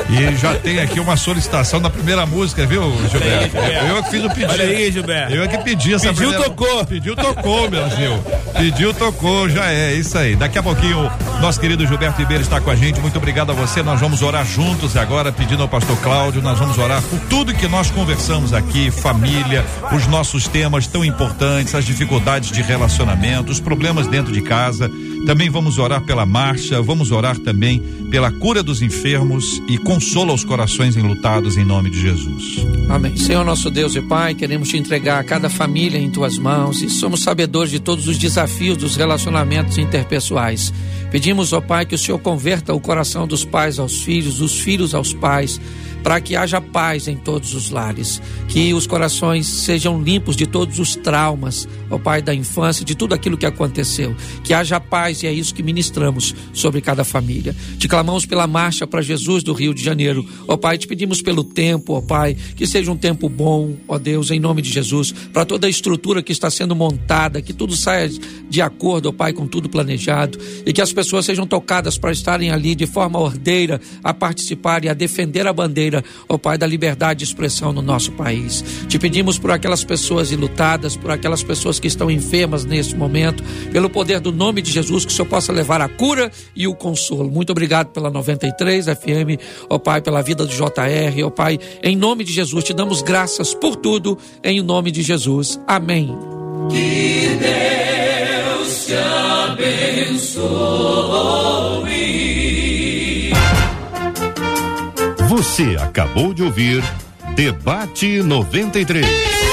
e já tem aqui uma solicitação da primeira música, viu, Gilberto? Eu que fiz o pedido. Olha aí, Gilberto. Eu é que pedi essa Pediu, primeira... tocou. Pediu, tocou, meu Gil. Pediu, tocou, já é, isso aí. Daqui a pouquinho, nosso querido Gilberto Ribeiro está com a gente. Muito obrigado a você. Nós vamos orar juntos agora, pedindo ao pastor Cláudio, nós vamos orar por tudo que nós conversamos aqui, família, os nossos temas tão importantes, as dificuldades de relacionamento, os problemas dentro de casa. Também vamos orar pela marcha, vamos orar também pela cura dos enfermos e consola os corações enlutados em nome de Jesus. Amém. Senhor nosso Deus e Pai, queremos te entregar cada família em tuas mãos e somos sabedores de todos os desafios dos relacionamentos interpessoais. Pedimos, ó Pai, que o Senhor converta o coração dos pais aos filhos, dos filhos aos pais para que haja paz em todos os lares, que os corações sejam limpos de todos os traumas, ó Pai, da infância, de tudo aquilo que aconteceu, que haja paz e é isso que ministramos sobre cada família. Te clamamos pela marcha para Jesus do Rio de Janeiro, ó Pai, te pedimos pelo tempo, ó Pai, que seja um tempo bom, ó Deus, em nome de Jesus, para toda a estrutura que está sendo montada, que tudo saia de acordo, ó Pai, com tudo planejado e que as pessoas sejam tocadas para estarem ali de forma ordeira a participar e a defender a bandeira ó Pai, da liberdade de expressão no nosso país. Te pedimos por aquelas pessoas ilutadas, por aquelas pessoas que estão enfermas neste momento, pelo poder do nome de Jesus, que o Senhor possa levar a cura e o consolo. Muito obrigado pela 93 FM, ó Pai, pela vida do JR, ó Pai, em nome de Jesus, te damos graças por tudo, em nome de Jesus. Amém. Que Deus te abençoe. Você acabou de ouvir Debate 93.